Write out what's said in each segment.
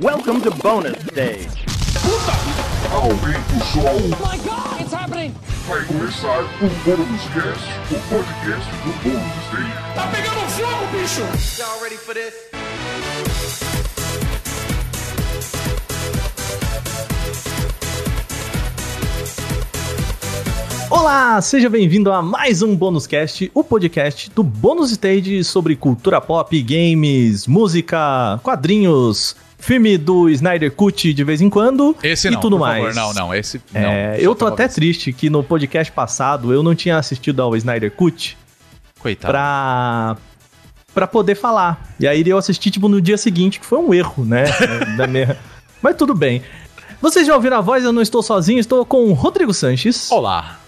Welcome to bonus stage. Aumenta o som, Oh my god, it's happening! vai começar o Bônus Cast, o podcast do Bônus Stage. Tá pegando fogo, bicho! Y'all ready for this? Olá, seja bem-vindo a mais um Bônus Cast, o podcast do Bônus Stage sobre cultura pop, games, música, quadrinhos, filme do Snyder Cut de vez em quando Esse e não, tudo mais. favor. Não, não, esse É, não. eu Só tô até triste que no podcast passado eu não tinha assistido ao Snyder Cut Coitado. pra, pra poder falar. E aí eu assisti, tipo, no dia seguinte, que foi um erro, né? da minha... Mas tudo bem. Vocês já ouviram a voz? Eu não estou sozinho, estou com o Rodrigo Sanches. Olá.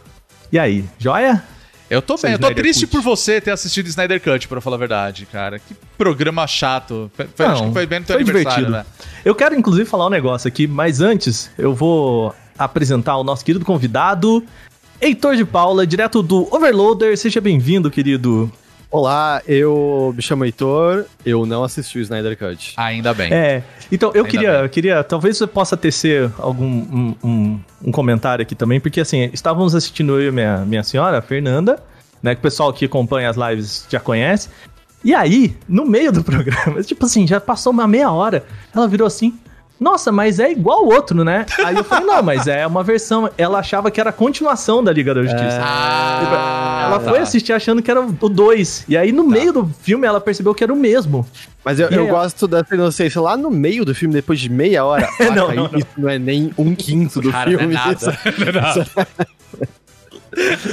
E aí, joia? Eu tô bem, eu tô Snyder triste Cut. por você ter assistido Snyder Cut, pra falar a verdade, cara. Que programa chato. Foi, foi- acho Não, que foi bem no teu foi aniversário, divertido. né? Eu quero, inclusive, falar um negócio aqui, mas antes eu vou apresentar o nosso querido convidado, Heitor de Paula, direto do Overloader. Seja bem-vindo, querido. Olá, eu me chamo Heitor, eu não assisti o Snyder Cut. Ainda bem. É, então eu Ainda queria, eu queria, talvez você possa tecer algum um, um- um comentário aqui também, porque assim, estávamos assistindo eu e minha, minha senhora, a Fernanda, né, que o pessoal que acompanha as lives já conhece. E aí, no meio do programa, tipo assim, já passou uma meia hora, ela virou assim, nossa, mas é igual o outro, né? Aí eu falei, não, mas é uma versão. Ela achava que era a continuação da Liga da Justiça. Ah, ela tá. foi assistir achando que era o 2. E aí, no meio do filme, ela percebeu que era o mesmo. Mas eu, eu aí, gosto dessa inocência lá no meio do filme, depois de meia hora. Não, não, não. Isso não é nem um quinto do Cara, não é filme. nada. isso- Não é nada.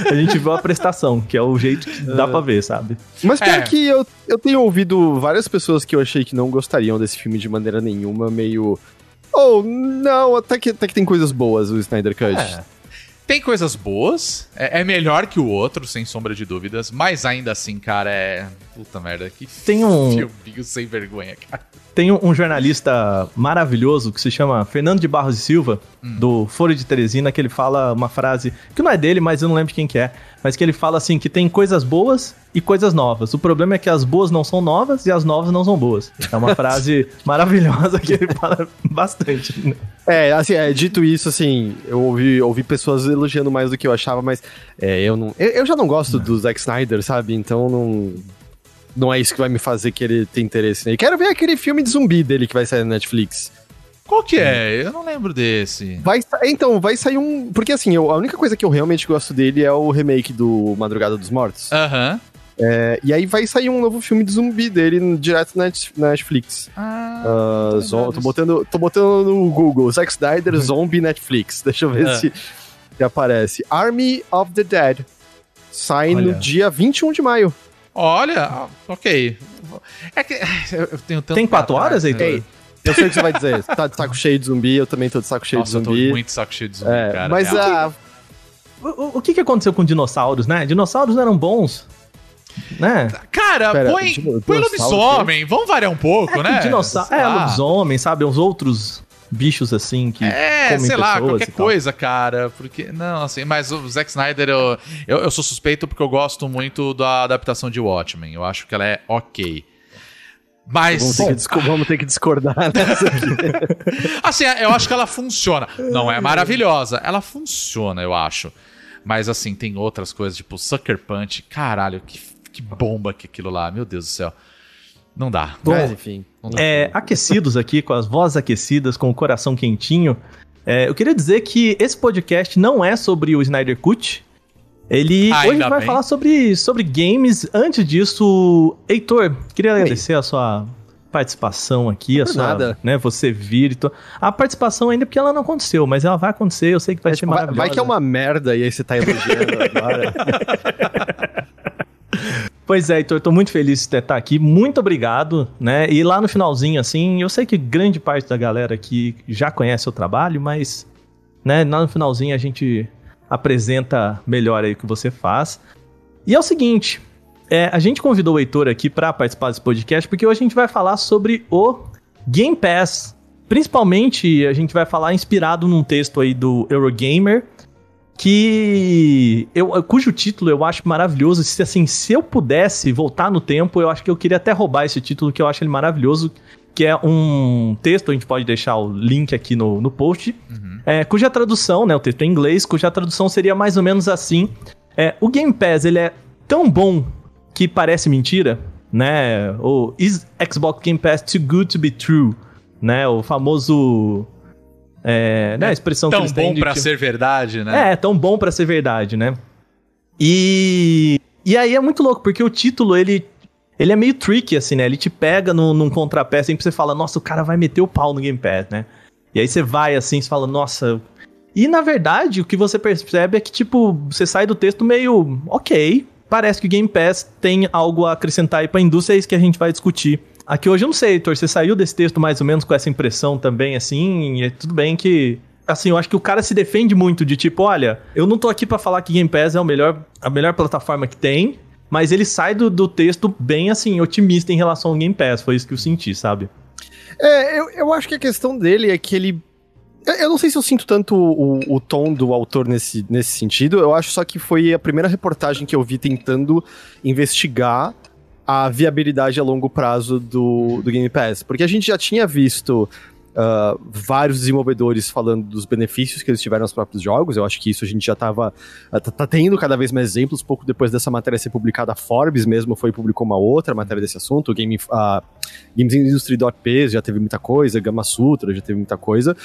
A gente viu a prestação, que é o jeito que dá pra ver, sabe? Mas pior É. que eu, eu tenho ouvido várias pessoas que eu achei que não gostariam desse filme de maneira nenhuma, meio. Oh, não, até que, até que tem coisas boas o Snyder Cut. É. Tem coisas boas, é, é melhor que o outro, sem sombra de dúvidas, mas ainda assim, cara, é. Puta merda, que Tem um- filminho sem vergonha, cara. Tem um, jornalista maravilhoso que se chama Fernando de Barros e Silva, do Foro de Teresina, que ele fala uma frase que não é dele, mas eu não lembro quem que é, mas que ele fala assim que tem coisas boas e coisas novas. O problema é que as boas não são novas e as novas não são boas. É uma frase maravilhosa que ele fala bastante. né? É, assim, é, dito isso, assim, eu ouvi, ouvi pessoas elogiando mais do que eu achava, mas é, eu não. Eu, eu já não gosto do Zack Snyder, sabe? Então não. Não é isso que vai me fazer querer ter interesse nele. Quero ver aquele filme de zumbi dele que vai sair na Netflix. Qual que é? Eu não lembro desse. Vai, então, vai sair um. Porque assim, eu- a única coisa que eu realmente gosto dele é o remake do Madrugada dos Mortos. Aham. É, e aí vai sair um novo filme de zumbi dele direto na Net- na Netflix. Ah, Ah, tô botando, tô botando no Google, Zack Snyder Zombie Netflix. Deixa eu ver Ah. se, se aparece. Army of the Dead. Sai Olha. no dia 21 de maio. Olha, ok. É que eu eu tenho tanto. Tem quatro horas, né? Heitor? Ei, eu sei o que você vai dizer. Você tá de saco cheio de zumbi, eu também tô de saco cheio Nossa, eu de tô zumbi. muito saco cheio de zumbi, É, cara. mas real. a. O, o- que, que aconteceu com dinossauros, né? Dinossauros eram bons, né? Cara, Pera, põe, põe lobisomem, vamos variar um pouco, né? Dinossauro, é, Ah, lobisomem, sabe? Os outros bichos assim que É, sei lá, qualquer coisa, cara. Porque. Não, assim, mas o Zack Snyder, eu, eu, eu sou suspeito porque eu gosto muito da adaptação de Watchmen. Eu acho que ela é ok. Mas. Vamos ter, que disco- vamos ter que discordar nessa aqui. Assim, eu acho que ela funciona. Não é maravilhosa. Ela funciona, eu acho. Mas assim, tem outras coisas, tipo Sucker Punch. Caralho, que, que bomba que aquilo lá. Meu Deus do céu. Não dá. Bom, Mas enfim. Não dá. É, aquecidos aqui, com as vozes aquecidas, com o coração quentinho. é, eu queria dizer que esse podcast não é sobre o Snyder Cut. Ele Ainda hoje vai bem. falar sobre, sobre games. Antes disso, Heitor, queria agradecer a sua participação aqui, a sua, nada. né, você vir e to... A participação ainda porque ela não aconteceu, mas ela vai acontecer, eu sei que vai ser Vai, maravilhosa. vai que é uma merda e aí você tá elogiando agora. Pois é, Heitor, tô muito feliz de estar aqui. Muito obrigado, né? E lá no finalzinho, assim, eu sei que grande parte da galera aqui já conhece o trabalho, mas, né, lá no finalzinho a gente apresenta melhor aí o que você faz. E é o seguinte, é, a gente convidou o Heitor aqui para participar desse podcast porque hoje a gente vai falar sobre o Game Pass. Principalmente, a gente vai falar inspirado num texto aí do Eurogamer, que eu, cujo título eu acho maravilhoso. Se assim, se eu pudesse voltar no tempo, eu acho que eu queria até roubar esse título, que eu acho ele maravilhoso, que é um texto, a gente pode deixar o link aqui no, no post, é, cuja tradução, né, o texto em inglês, cuja tradução seria mais ou menos assim. É, o Game Pass, ele é tão bom que parece mentira, né? O Is Xbox Game Pass too good to be true? Né? O famoso... É, né, a expressão que Tão eles têm bom de pra que- ser verdade, né? é, tão bom pra ser verdade, né? E e aí é muito louco, porque o título ele ele é meio tricky assim, né? Ele te pega num, num contrapé assim, pra você fala, nossa, o cara vai meter o pau no Game Pass, né? E aí você vai assim, você fala, nossa. E na verdade, o que você percebe é que tipo, você sai do texto meio, OK, parece que o Game Pass tem algo a acrescentar aí pra indústria, é isso que a gente vai discutir. Aqui hoje eu não sei, Heitor, você saiu desse texto mais ou menos com essa impressão também, assim, e é tudo bem que assim, eu acho que o cara se defende muito de tipo, olha, eu não tô aqui pra falar que Game Pass é o melhor, a melhor plataforma que tem, mas ele sai do, do texto bem, assim, otimista em relação ao Game Pass. Foi isso que eu senti, sabe? É, eu, eu acho que a questão dele é que ele. eu- Eu não sei se eu sinto tanto o, o tom do autor nesse, nesse sentido. Eu acho só que foi a primeira reportagem que eu vi tentando investigar a viabilidade a longo prazo do, do Game Pass. Porque a gente já tinha visto ah, vários desenvolvedores falando dos benefícios que eles tiveram nos próprios jogos. Eu acho que isso a gente já estava tá, tá tendo cada vez mais exemplos. Pouco depois dessa matéria ser publicada, a Forbes mesmo foi publicou uma outra matéria desse assunto. O Game, a Games Industry.p já teve muita coisa, Gama Sutra já teve muita coisa.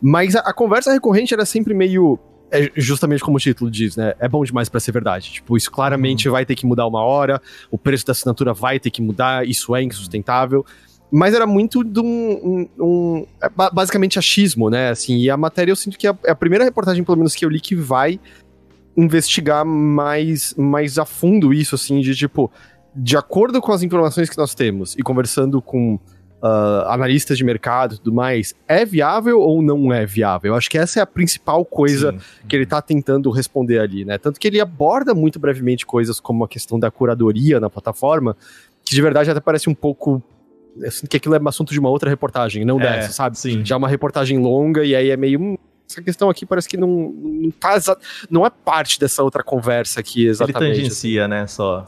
Mas a, a conversa recorrente era sempre meio. É justamente como o título diz, né? É bom demais pra ser verdade. Tipo, isso claramente vai ter que mudar uma hora, o preço da assinatura vai ter que mudar, isso é insustentável. Mas era muito de um. um- um- é ba- basicamente achismo, né? Assim, e a matéria eu sinto que é a- é a primeira reportagem, pelo menos, que eu li que vai investigar mais, mais a fundo isso, assim, de tipo, de acordo com as informações que nós temos e conversando com ah, analistas de mercado e tudo mais, é viável ou não é viável? Eu acho que essa é a principal coisa Sim. que ele tá tentando responder ali, né? Tanto que ele aborda muito brevemente coisas como a questão da curadoria na plataforma, que de verdade até parece um pouco. Eu sinto que aquilo é um assunto de uma outra reportagem, não É, dessa, sabe? sim. Já é uma reportagem longa e aí é meio. Essa questão aqui parece que não, não, tá não é parte dessa outra conversa aqui Ele exatamente. assim. tangencia, né, só.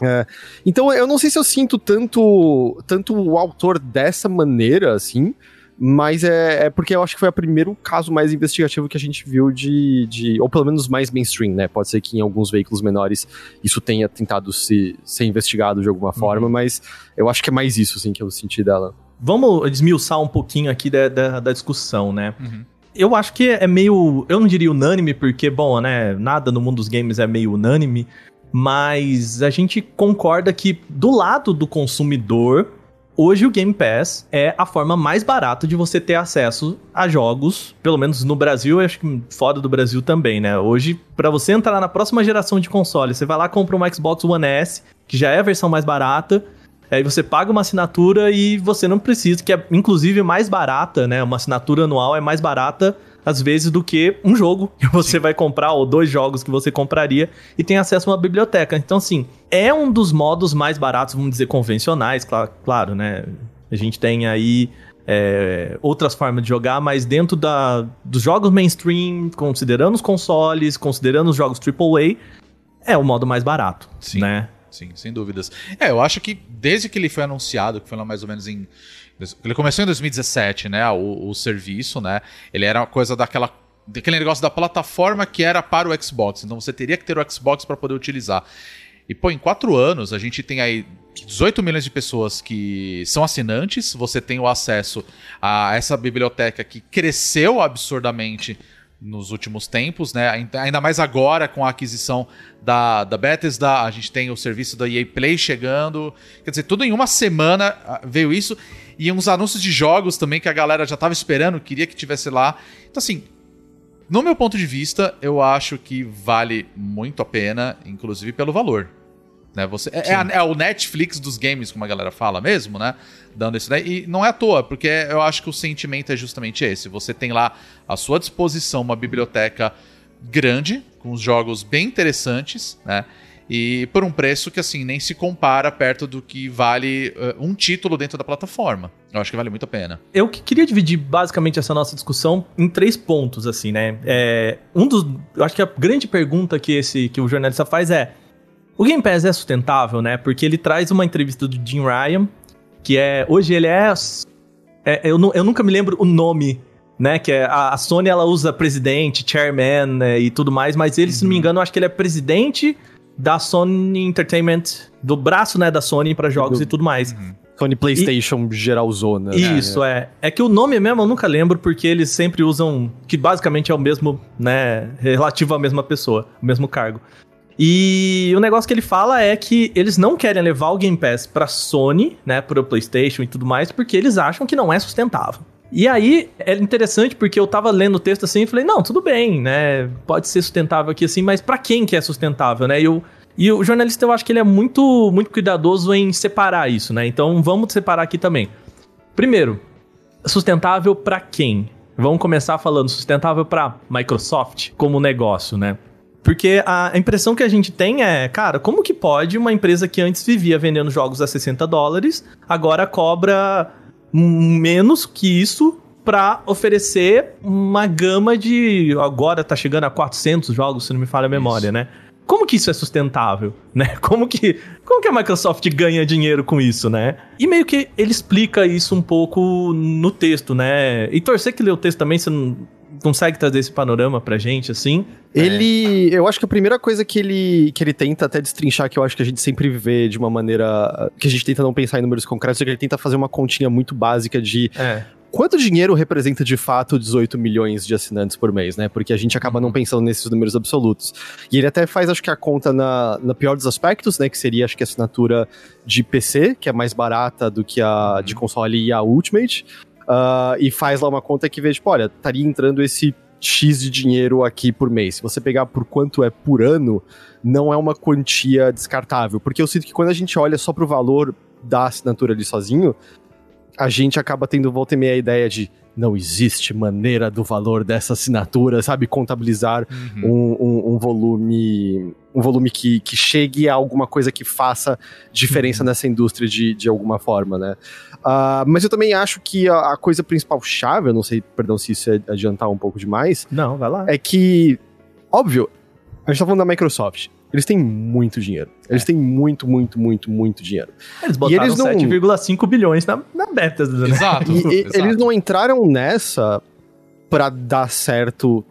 Então eu não sei se eu sinto tanto, tanto o autor dessa maneira, assim, mas é, é porque eu acho que foi o primeiro caso mais investigativo que a gente viu de, de. Ou pelo menos mais mainstream, né? Pode ser que em alguns veículos menores isso tenha tentado se, ser investigado de alguma forma, mas eu acho que é mais isso, assim, que eu senti dela. Vamos desmiuçar um pouquinho aqui da, da, da discussão, né? Uhum. Eu acho que é meio. Eu não diria unânime, porque, bom, né? Nada no mundo dos games é meio unânime. Mas a gente concorda que, do lado do consumidor, hoje o Game Pass é a forma mais barata de você ter acesso a jogos, pelo menos no Brasil, acho que fora do Brasil também, né? Hoje, pra você entrar na próxima geração de console, você vai lá compra um Xbox One S, que já é a versão mais barata. Aí você paga uma assinatura e você não precisa, que é inclusive mais barata, né? Uma assinatura anual é mais barata às vezes do que um jogo que você vai comprar ou dois jogos que você compraria e tem acesso a uma biblioteca. Então, assim, é um dos modos mais baratos, vamos dizer, convencionais, cla- claro, né? A gente tem aí é, outras formas de jogar, mas dentro da, dos jogos mainstream, considerando os consoles, considerando os jogos AAA, é o modo mais barato, Sim. né? Sim, sem dúvidas. É, eu acho que desde que ele foi anunciado, que foi lá mais ou menos em. Ele começou em 2017, né? O, o serviço, né? Ele era uma coisa daquela. Daquele negócio da plataforma que era para o Xbox. Então você teria que ter o Xbox para poder utilizar. E, pô, em quatro anos, a gente tem aí 18 milhões de pessoas que são assinantes. Você tem o acesso a essa biblioteca que cresceu absurdamente nos últimos tempos, né? Ainda- mais agora com a aquisição da, da Bethesda, a gente tem o serviço da EA Play chegando. Quer dizer, tudo em uma semana ah, veio isso. E uns anúncios de jogos também que a galera já tava esperando, queria que tivesse lá. Então, assim, no meu ponto de vista, eu acho que vale muito a pena, inclusive pelo valor. Né? Você, é, é é o Netflix dos games, como a galera fala mesmo, né? Dando isso daí. E não é à toa, porque eu acho que o sentimento é justamente esse. Você tem lá à sua disposição uma biblioteca grande, com jogos bem interessantes, né? E por um preço que, assim, nem se compara perto do que vale eh, um título dentro da plataforma. Eu acho que vale muito a pena. Eu que- queria dividir basicamente essa nossa discussão em três pontos, assim, né? É, um dos. Eu acho que a grande pergunta que, esse, que o jornalista faz é: o Game Pass é sustentável, né? Porque ele traz uma entrevista do Jim Ryan, que é. Hoje ele é. é, eu, eu nunca me lembro o nome, né? Que é a, a Sony ela usa presidente, chairman né, e tudo mais, mas ele, se não me engano, eu acho que ele é presidente da Sony Entertainment, do braço, né, da Sony pra jogos Do- e tudo mais. Sony PlayStation geralzona. né? Isso, é. é. que o nome mesmo eu nunca lembro, porque eles sempre usam. Que basicamente é o mesmo, né? Relativo à mesma pessoa, o mesmo cargo. E o negócio que ele fala é que eles não querem levar o Game Pass pra Sony, né? Pro PlayStation e tudo mais, porque eles acham que não é sustentável. E aí é interessante porque eu tava lendo o texto assim e falei, não, tudo bem, né? Pode ser sustentável aqui assim, mas pra quem que é sustentável, né? E eu, e o jornalista, eu acho que ele é muito, muito cuidadoso em separar isso, né? Então vamos separar aqui também. Primeiro, sustentável pra quem? Vamos começar falando sustentável pra Microsoft como negócio, né? Porque a impressão que a gente tem é, cara, como que pode uma empresa que antes vivia vendendo jogos a 60 dólares, agora cobra menos que isso pra oferecer uma gama de. Agora tá chegando a 400 jogos, se não me falha a memória, Isso. né? Como que isso é sustentável, né? Como que, como que a Microsoft ganha dinheiro com isso, né? E meio que ele explica isso um pouco no texto, né? E torcer que lê o texto também, você não consegue trazer esse panorama pra gente, assim. Ele. Eu acho que a primeira coisa que ele, que ele tenta até destrinchar, que eu acho que a gente sempre vê de uma maneira. que a gente tenta não pensar em números concretos, é que ele tenta fazer uma continha muito básica de É. quanto dinheiro representa de fato 18 milhões de assinantes por mês, né? Porque a gente acaba não pensando nesses números absolutos. E ele até faz, acho que, a conta na, na pior dos aspectos, né? Que seria, acho que, a assinatura de PC, que é mais barata do que a de console e a Ultimate. Ah, e faz lá uma conta que vê, tipo, olha, estaria entrando esse X de dinheiro aqui por mês. Se você pegar por quanto é por ano, não é uma quantia descartável. Porque eu sinto que quando a gente olha só pro valor da assinatura ali sozinho, a gente acaba tendo volta e meia a ideia de não existe maneira do valor dessa assinatura, sabe, contabilizar Uhum. um, um- um volume um volume que, que chegue a alguma coisa que faça diferença nessa indústria de, de alguma forma, né? Ah, mas eu também acho que a, a coisa principal chave, eu não sei, perdão se isso é adiantar um pouco demais, Não, vai lá. é que, óbvio, a gente tá falando da Microsoft. Eles têm muito dinheiro. Eles têm muito, muito, muito, muito dinheiro. Eles botaram não- 7,5 bilhões na, na Bethesda, né? Exato. E, e exato. eles não entraram nessa pra dar certo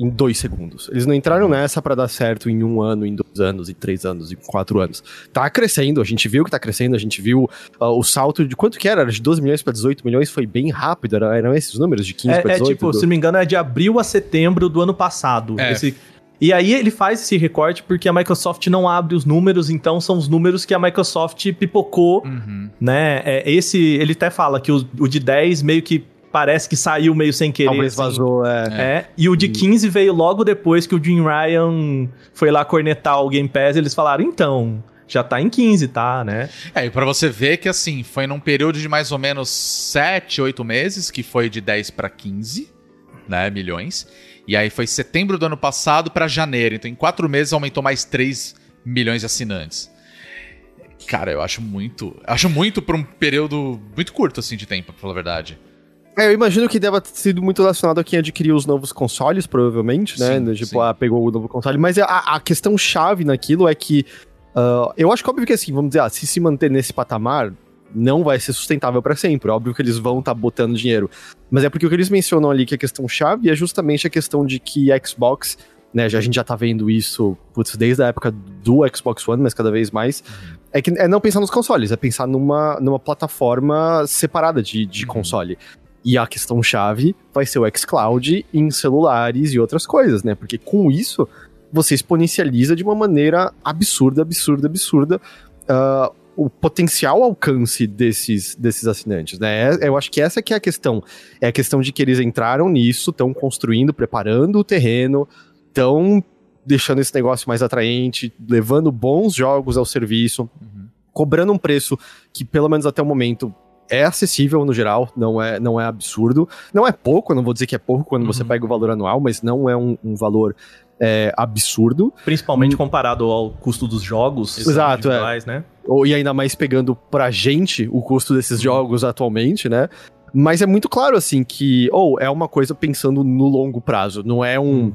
em dois segundos. Eles não entraram nessa pra dar certo em um ano, em dois anos, em três anos, em quatro anos. Tá crescendo, a gente viu que tá crescendo, a gente viu ah, o salto de quanto que era? Era de 12 milhões pra 18 milhões, foi bem rápido, era- eram esses números de 15 pra É, é 18. tipo, do- se não me engano, é de abril a setembro do ano passado. É. Esse- E aí ele faz esse recorte porque a Microsoft não abre os números, então são os números que a Microsoft pipocou, Uhum. né? É, esse, ele até fala que o, o de 10 meio que parece que saiu meio sem querer. Talvez assim. vazou, é. É, e o de 15 veio logo depois que o Jim Ryan foi lá cornetar o Game Pass, eles falaram, então, já tá em 15, tá, né? É, e pra você ver que assim, foi num período de mais ou menos 7, 8 meses, que foi de 10 pra 15, né, milhões. E aí foi setembro do ano passado pra janeiro. Então em 4 meses aumentou mais 3 milhões de assinantes. Cara, eu acho muito. Acho muito por um período muito curto, assim, de tempo, pra falar a verdade. É, eu imagino que deva ter sido muito relacionado a quem adquiriu os novos consoles, provavelmente, né? Sim, tipo, sim. ah, pegou o novo console. Mas a, a questão chave naquilo é que. ah, eu acho que óbvio que assim, vamos dizer, ah, se se manter nesse patamar, não vai ser sustentável pra sempre. Óbvio que eles vão estar botando dinheiro. Mas é porque o que eles mencionam ali que a questão chave é justamente a questão de que Xbox, né? Já, a gente já tá vendo isso, putz, desde a época do Xbox One, mas cada vez mais. É que é não pensar nos consoles, é pensar numa, numa plataforma separada de, de console. E a questão chave vai ser o xCloud em celulares e outras coisas, né? Porque com isso você exponencializa de uma maneira absurda, absurda, absurda ah, o potencial alcance desses, desses assinantes, né? É- Eu acho que essa que é a questão. É a questão de que eles entraram nisso, estão construindo, preparando o terreno, estão deixando esse negócio mais atraente, levando bons jogos ao serviço, cobrando um preço que, pelo menos até o momento, é acessível no geral, não é, não é absurdo. Não é pouco, eu não vou dizer que é pouco quando você pega o valor anual, mas não é um, um valor é, absurdo. Principalmente comparado ao custo dos jogos. Exato, é. né? Ou, e ainda mais pegando pra gente o custo desses jogos atualmente, né? Mas é muito claro, assim, que, ou é uma coisa pensando no longo prazo, não é um.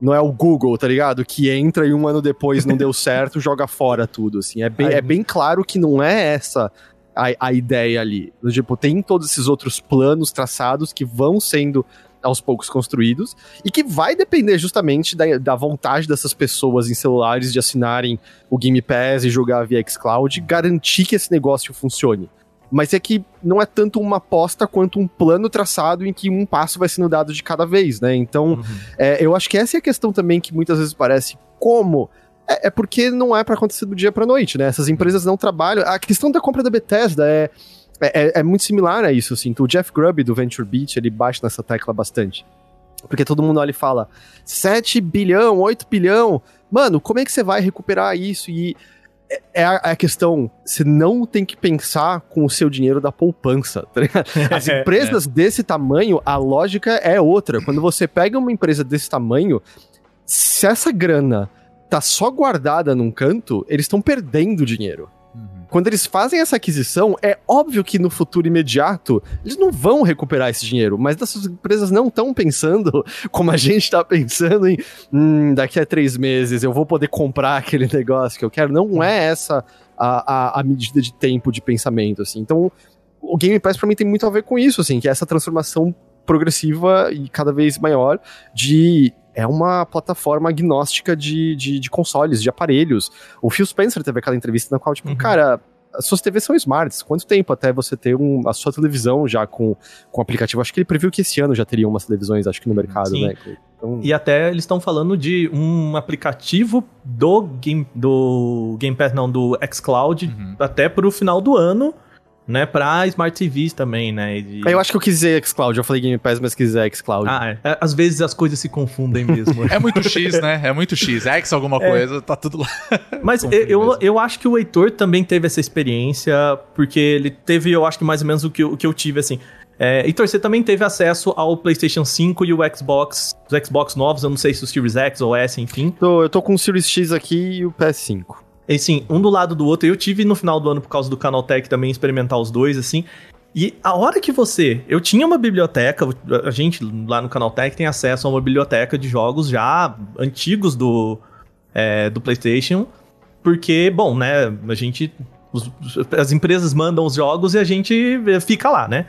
Não é o Google, tá ligado? Que entra e um ano depois não deu certo, joga fora tudo, assim. É bem, Ai, é bem claro que não é essa a, a ideia ali. Tipo, tem todos esses outros planos traçados que vão sendo aos poucos construídos e que vai depender justamente da, da vontade dessas pessoas em celulares de assinarem o Game Pass e jogar via xCloud, garantir que esse negócio funcione. Mas é que não é tanto uma aposta quanto um plano traçado em que um passo vai sendo dado de cada vez, né? Então, é, eu acho que essa é a questão também que muitas vezes parece como é, é porque não é para acontecer do dia para noite, né? Essas empresas não trabalham. A questão da compra da Bethesda é, é, é muito similar a isso, assim. Então, o Jeff Grubb do Venture Beat, ele bate nessa tecla bastante. Porque todo mundo olha e fala: 7 bilhão, 8 bilhão. Mano, como é que você vai recuperar isso? E é- é a, a questão, você não tem que pensar com o seu dinheiro da poupança. tá ligado? As empresas desse tamanho, a lógica é outra. Quando você pega uma empresa desse tamanho, se essa grana tá só guardada num canto, eles estão perdendo dinheiro. Quando eles fazem essa aquisição, é óbvio que no futuro imediato eles não vão recuperar esse dinheiro, mas essas empresas não estão pensando como a gente está pensando em hum, daqui a três meses eu vou poder comprar aquele negócio que eu quero. Não é essa a, a, a medida de tempo de pensamento, assim. Então, o Game Pass pra mim tem muito a ver com isso, assim, que é essa transformação progressiva e cada vez maior de é uma plataforma agnóstica de, de, de consoles, de aparelhos. O Phil Spencer teve aquela entrevista na qual, tipo, cara, as suas TVs são smarts. Quanto tempo até você ter um, a sua televisão já com, com aplicativo? Acho que ele previu que esse ano já teria umas televisões, acho que no mercado, Sim. né? Então, E até eles estão falando de um aplicativo do Game, do Game Pass, não, do xCloud, Uhum. até pro final do ano, né, pra Smart TVs também, né? e- eu acho que eu quis dizer xCloud, eu falei Game Pass, mas quis dizer xCloud. Ah, é. É, Às vezes as coisas se confundem mesmo. É muito X, né? É muito X. X alguma coisa, tá tudo lá. Mas eu, eu, acho que o Heitor também teve essa experiência, porque ele teve, eu acho que mais ou menos o que eu, o que eu tive, assim. É, Heitor, você também teve acesso ao PlayStation 5 e o Xbox, os Xbox novos, eu não sei se o Series X ou S, enfim. Tô- eu tô com o Series X aqui e o PS5. Assim, um do lado do outro. Eu tive no final do ano, por causa do Canaltech, também experimentar os dois, assim. E a hora que você. Eu tinha uma biblioteca, a gente lá no Canaltech tem acesso a uma biblioteca de jogos já antigos do, é, do PlayStation. Porque, bom, né, a gente. os- as empresas mandam os jogos e a gente fica lá, né?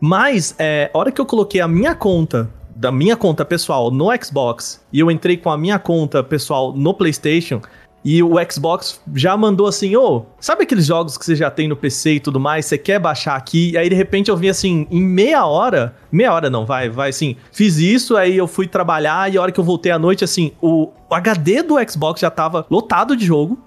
Mas, é, a hora que eu coloquei a minha conta, da minha conta pessoal no Xbox, e eu entrei com a minha conta pessoal no PlayStation, e o Xbox já mandou assim, ô, sabe aqueles jogos que você já tem no PC e tudo mais, você quer baixar aqui? E aí, de repente, eu vi assim, em meia hora, meia hora não, vai, vai assim, fiz isso, aí eu fui trabalhar, e a hora que eu voltei à noite, assim, o, o HD do Xbox já tava lotado de jogo,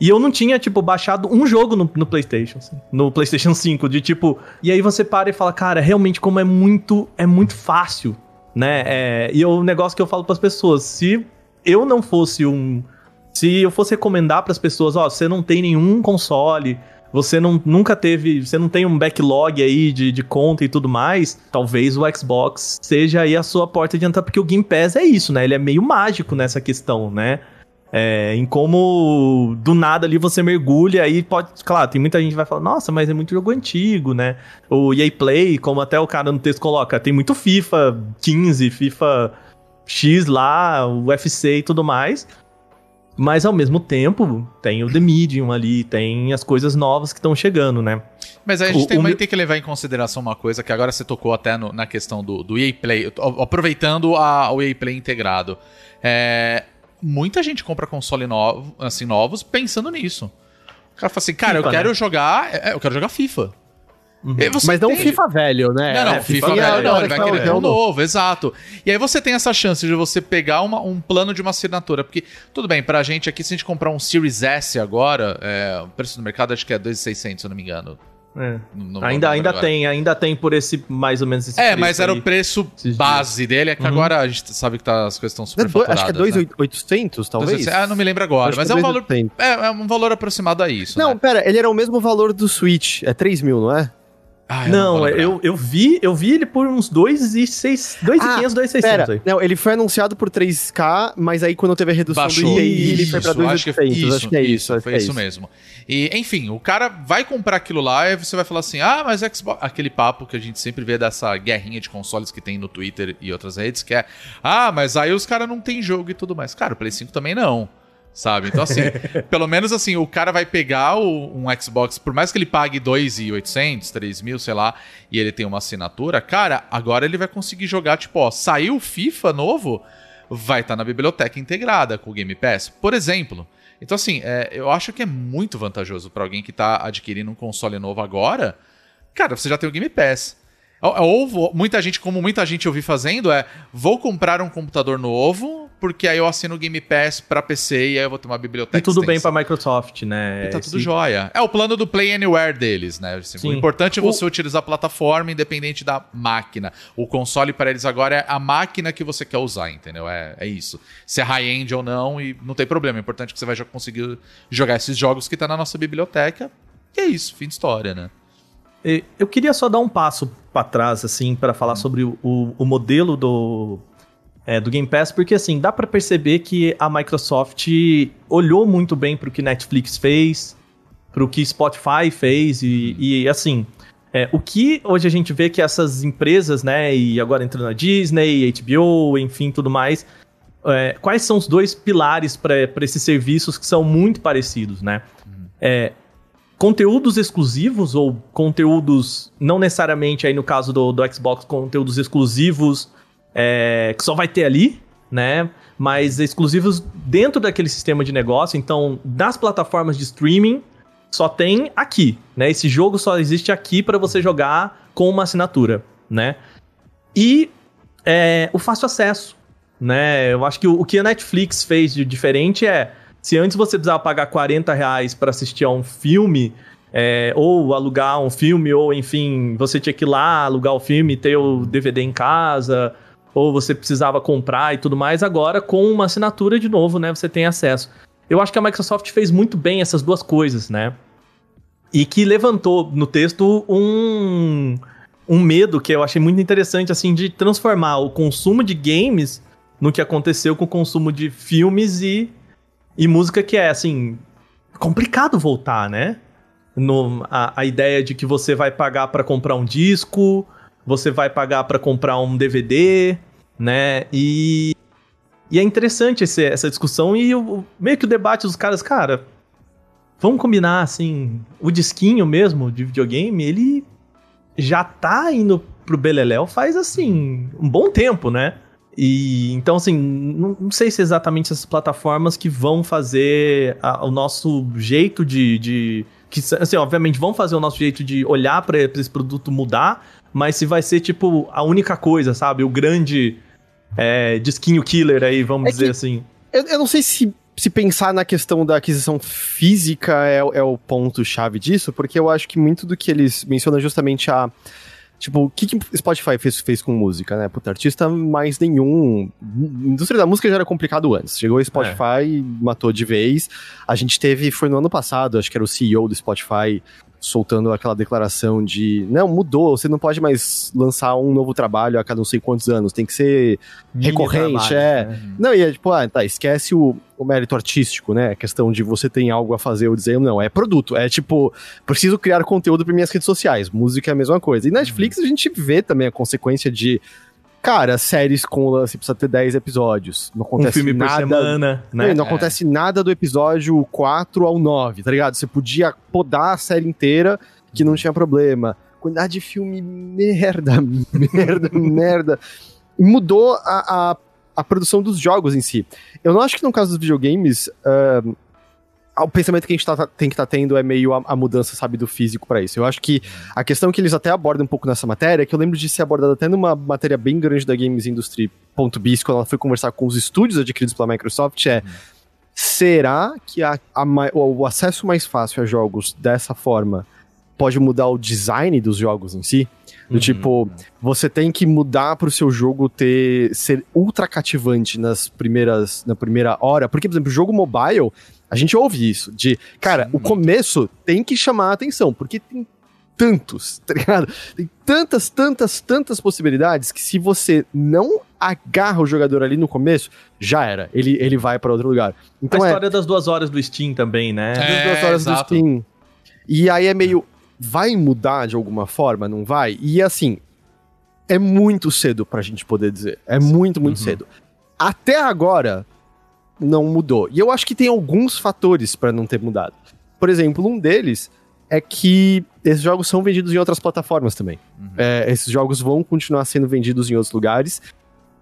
e eu não tinha, tipo, baixado um jogo no, no PlayStation, assim, no PlayStation 5, de tipo. E aí você para e fala, cara, realmente, como é muito. É muito fácil, né? É, e o negócio que eu falo pras pessoas, se eu não fosse um. Se eu fosse recomendar pras pessoas, ó, você não tem nenhum console. Você não, nunca teve. Você não tem um backlog aí de, de conta e tudo mais. Talvez o Xbox seja aí a sua porta de entrada, porque o Game Pass é isso, né? Ele é meio mágico nessa questão, né? É, em como do nada ali você mergulha aí pode, claro, tem muita gente que vai falar, nossa, mas é muito jogo antigo, né? O EA Play, como até o cara no texto coloca, tem muito FIFA 15, FIFA X lá, o UFC e tudo mais. Mas ao mesmo tempo, tem o The Medium ali, tem as coisas novas que estão chegando, né? Mas aí a gente O- tem- o meu- tem que levar em consideração uma coisa que agora você tocou até no- na questão do, do EA Play, aproveitando a- o EA Play integrado. É, muita gente compra console novo, assim, novos pensando nisso. O cara fala assim, cara, FIFA, eu quero né? jogar, é, eu quero jogar FIFA. Você Mas não entende? FIFA velho, né? Não, não, É, FIFA, é velho, não, agora ele vai é querer é um novo, exato. E aí você tem essa chance de você pegar uma- um plano de uma assinatura, porque, tudo bem, pra gente aqui, se a gente comprar um Series S agora, é, o preço do mercado acho que é 2.600, se eu não me engano. É. Não- não ainda ainda agora. tem, ainda tem por esse, mais ou menos esse É, preço mas era aí. o preço base dele, é que agora a gente sabe que tá, as coisas estão É super do- acho que é faturadas, né? 2.800, talvez? Ah, não me lembro agora, Acho mas que é um é valor 2.800. é, é um valor aproximado a isso, Não, né? pera, ele era o mesmo valor do Switch. É 3 mil, não é? Ah, Não, vou lembrar. eu, eu vi, eu vi ele por uns 2,600, 2,500, 2,600 Pera, aí. não, ele foi anunciado por 3K, mas aí quando teve a redução Baixou. do IPI, ele foi pra Isso, acho que 2.800. Acho que é isso. acho Foi que é isso mesmo. E, enfim, o cara vai comprar aquilo lá e você vai falar assim: ah, mas Xbox. Aquele papo que a gente sempre vê dessa guerrinha de consoles que tem no Twitter e outras redes, que é: ah, mas aí os caras não tem jogo e tudo mais. Cara, o Play 5 também não. Sabe? Então, assim, pelo menos assim, o cara vai pegar o, um Xbox, por mais que ele pague 2.800, 3 mil, sei lá, e ele tem uma assinatura, cara, agora ele vai conseguir jogar, tipo, ó, saiu o FIFA novo, vai estar tá na biblioteca integrada com o Game Pass, por exemplo. Então, assim, é, eu acho que é muito vantajoso para alguém que tá adquirindo um console novo agora. Cara, você já tem o Game Pass. Ou, muita gente, como muita gente eu vi fazendo, é vou comprar um computador novo, porque aí eu assino o Game Pass para PC e aí eu vou ter uma biblioteca. E tudo extensa. bem para Microsoft, né? E tá tudo Esse... jóia. É o plano do Play Anywhere deles, né? Assim, o importante é você o... utilizar a plataforma independente da máquina. O console para eles agora é a máquina que você quer usar, entendeu? É, é isso. Se é high-end ou não, e não tem problema. O importante é que você vai conseguir jogar esses jogos que tá na nossa biblioteca. E é isso, fim de história, né? Eu queria só dar um passo para trás, assim, para falar hum. sobre o, o, modelo do, é, do Game Pass, porque, assim, dá para perceber que a Microsoft olhou muito bem para o que Netflix fez, para o que Spotify fez, e, e assim, é, o que hoje a gente vê que essas empresas, né, e agora entrando na Disney, HBO, enfim, tudo mais, é, quais são os dois pilares para esses serviços que são muito parecidos, né? É, conteúdos exclusivos ou conteúdos, não necessariamente aí no caso do, do Xbox, conteúdos exclusivos é, que só vai ter ali, né? Mas exclusivos dentro daquele sistema de negócio. Então, das plataformas de streaming, só tem aqui, né? Esse jogo só existe aqui para você jogar com uma assinatura, né? E é, o fácil acesso, né? Eu acho que o, o que a Netflix fez de diferente é se antes você precisava pagar 40 reais para assistir a um filme, é, ou alugar um filme, ou enfim, você tinha que ir lá alugar o filme ter o DVD em casa, ou você precisava comprar e tudo mais, agora com uma assinatura de novo, né, você tem acesso. Eu acho que a Microsoft fez muito bem essas duas coisas, né? E que levantou no texto um, um medo que eu achei muito interessante, assim, de transformar o consumo de games no que aconteceu com o consumo de filmes e e música que é, assim, complicado voltar, né? No, a, a ideia de que você vai pagar para comprar um disco, você vai pagar para comprar um DVD, né? E, e é interessante esse, essa discussão e o, meio que o debate dos caras, cara, vamos combinar assim, o disquinho mesmo de videogame, ele já tá indo pro Beleléu faz assim um bom tempo, né? E então, assim, não, não, sei se é exatamente essas plataformas que vão fazer a, o nosso jeito de, de. que, assim, obviamente vão fazer o nosso jeito de olhar para esse produto mudar, mas se vai ser, tipo, a única coisa, sabe? O grande é, disquinho killer aí, vamos é dizer assim. Eu, eu não sei se se pensar na questão da aquisição física é, é o ponto-chave disso, porque eu acho que muito do que eles mencionam é justamente a Tipo, o que, que Spotify fez, fez com música, né? Puta, artista mais nenhum. A indústria da música já era complicado antes. Chegou o Spotify e matou de vez. A gente teve, foi no ano passado, acho que era o CEO do Spotify soltando aquela declaração de não, mudou, você não pode mais lançar um novo trabalho a cada não sei quantos anos, tem que ser Mini recorrente, trabalho, é. Né? Não, e é tipo, ah, tá, esquece o, o mérito artístico, né? A questão de você tem algo a fazer ou dizer, não, é produto, é tipo, preciso criar conteúdo para minhas redes sociais, música é a mesma coisa. E Netflix uhum. a gente vê também a consequência de Cara, séries com lance precisa ter 10 episódios. Não acontece um filme nada, por semana, né? Não, é. acontece nada do episódio 4 ao 9, tá ligado? Você podia podar a série inteira que não tinha problema. Quantidade de filme merda, merda, merda. Mudou a, a, a, produção dos jogos em si. Eu não acho que no caso dos videogames, uh, o pensamento que a gente tá, tem que estar tá tendo é meio a, a, mudança, sabe, do físico para isso. Eu acho que a questão que eles até abordam um pouco nessa matéria, é que eu lembro de ser abordada até numa matéria bem grande da Games Industry.biz, quando ela foi conversar com os estúdios adquiridos pela Microsoft, é será que a, o, o acesso mais fácil a jogos dessa forma pode mudar o design dos jogos em si? Do uhum. tipo, você tem que mudar para o seu jogo ter ser ultra cativante nas primeiras na primeira hora, porque por exemplo, o jogo mobile, a gente ouve isso de, cara, Sim, o começo tem que chamar a atenção, porque tem tantos, tá ligado? Tem tantas, tantas, tantas possibilidades que se você não agarra o jogador ali no começo, já era. Ele, ele vai para outro lugar. Então a é história é... das duas horas do Steam também, né? É, das duas horas exato. do Steam. E aí é meio, vai mudar de alguma forma, não vai? E assim, é muito cedo pra gente poder dizer. É muito, muito uhum. cedo. Até agora, não mudou. E eu acho que tem alguns fatores para não ter mudado. Por exemplo, um deles é que esses jogos são vendidos em outras plataformas também. É, esses jogos vão continuar sendo vendidos em outros lugares.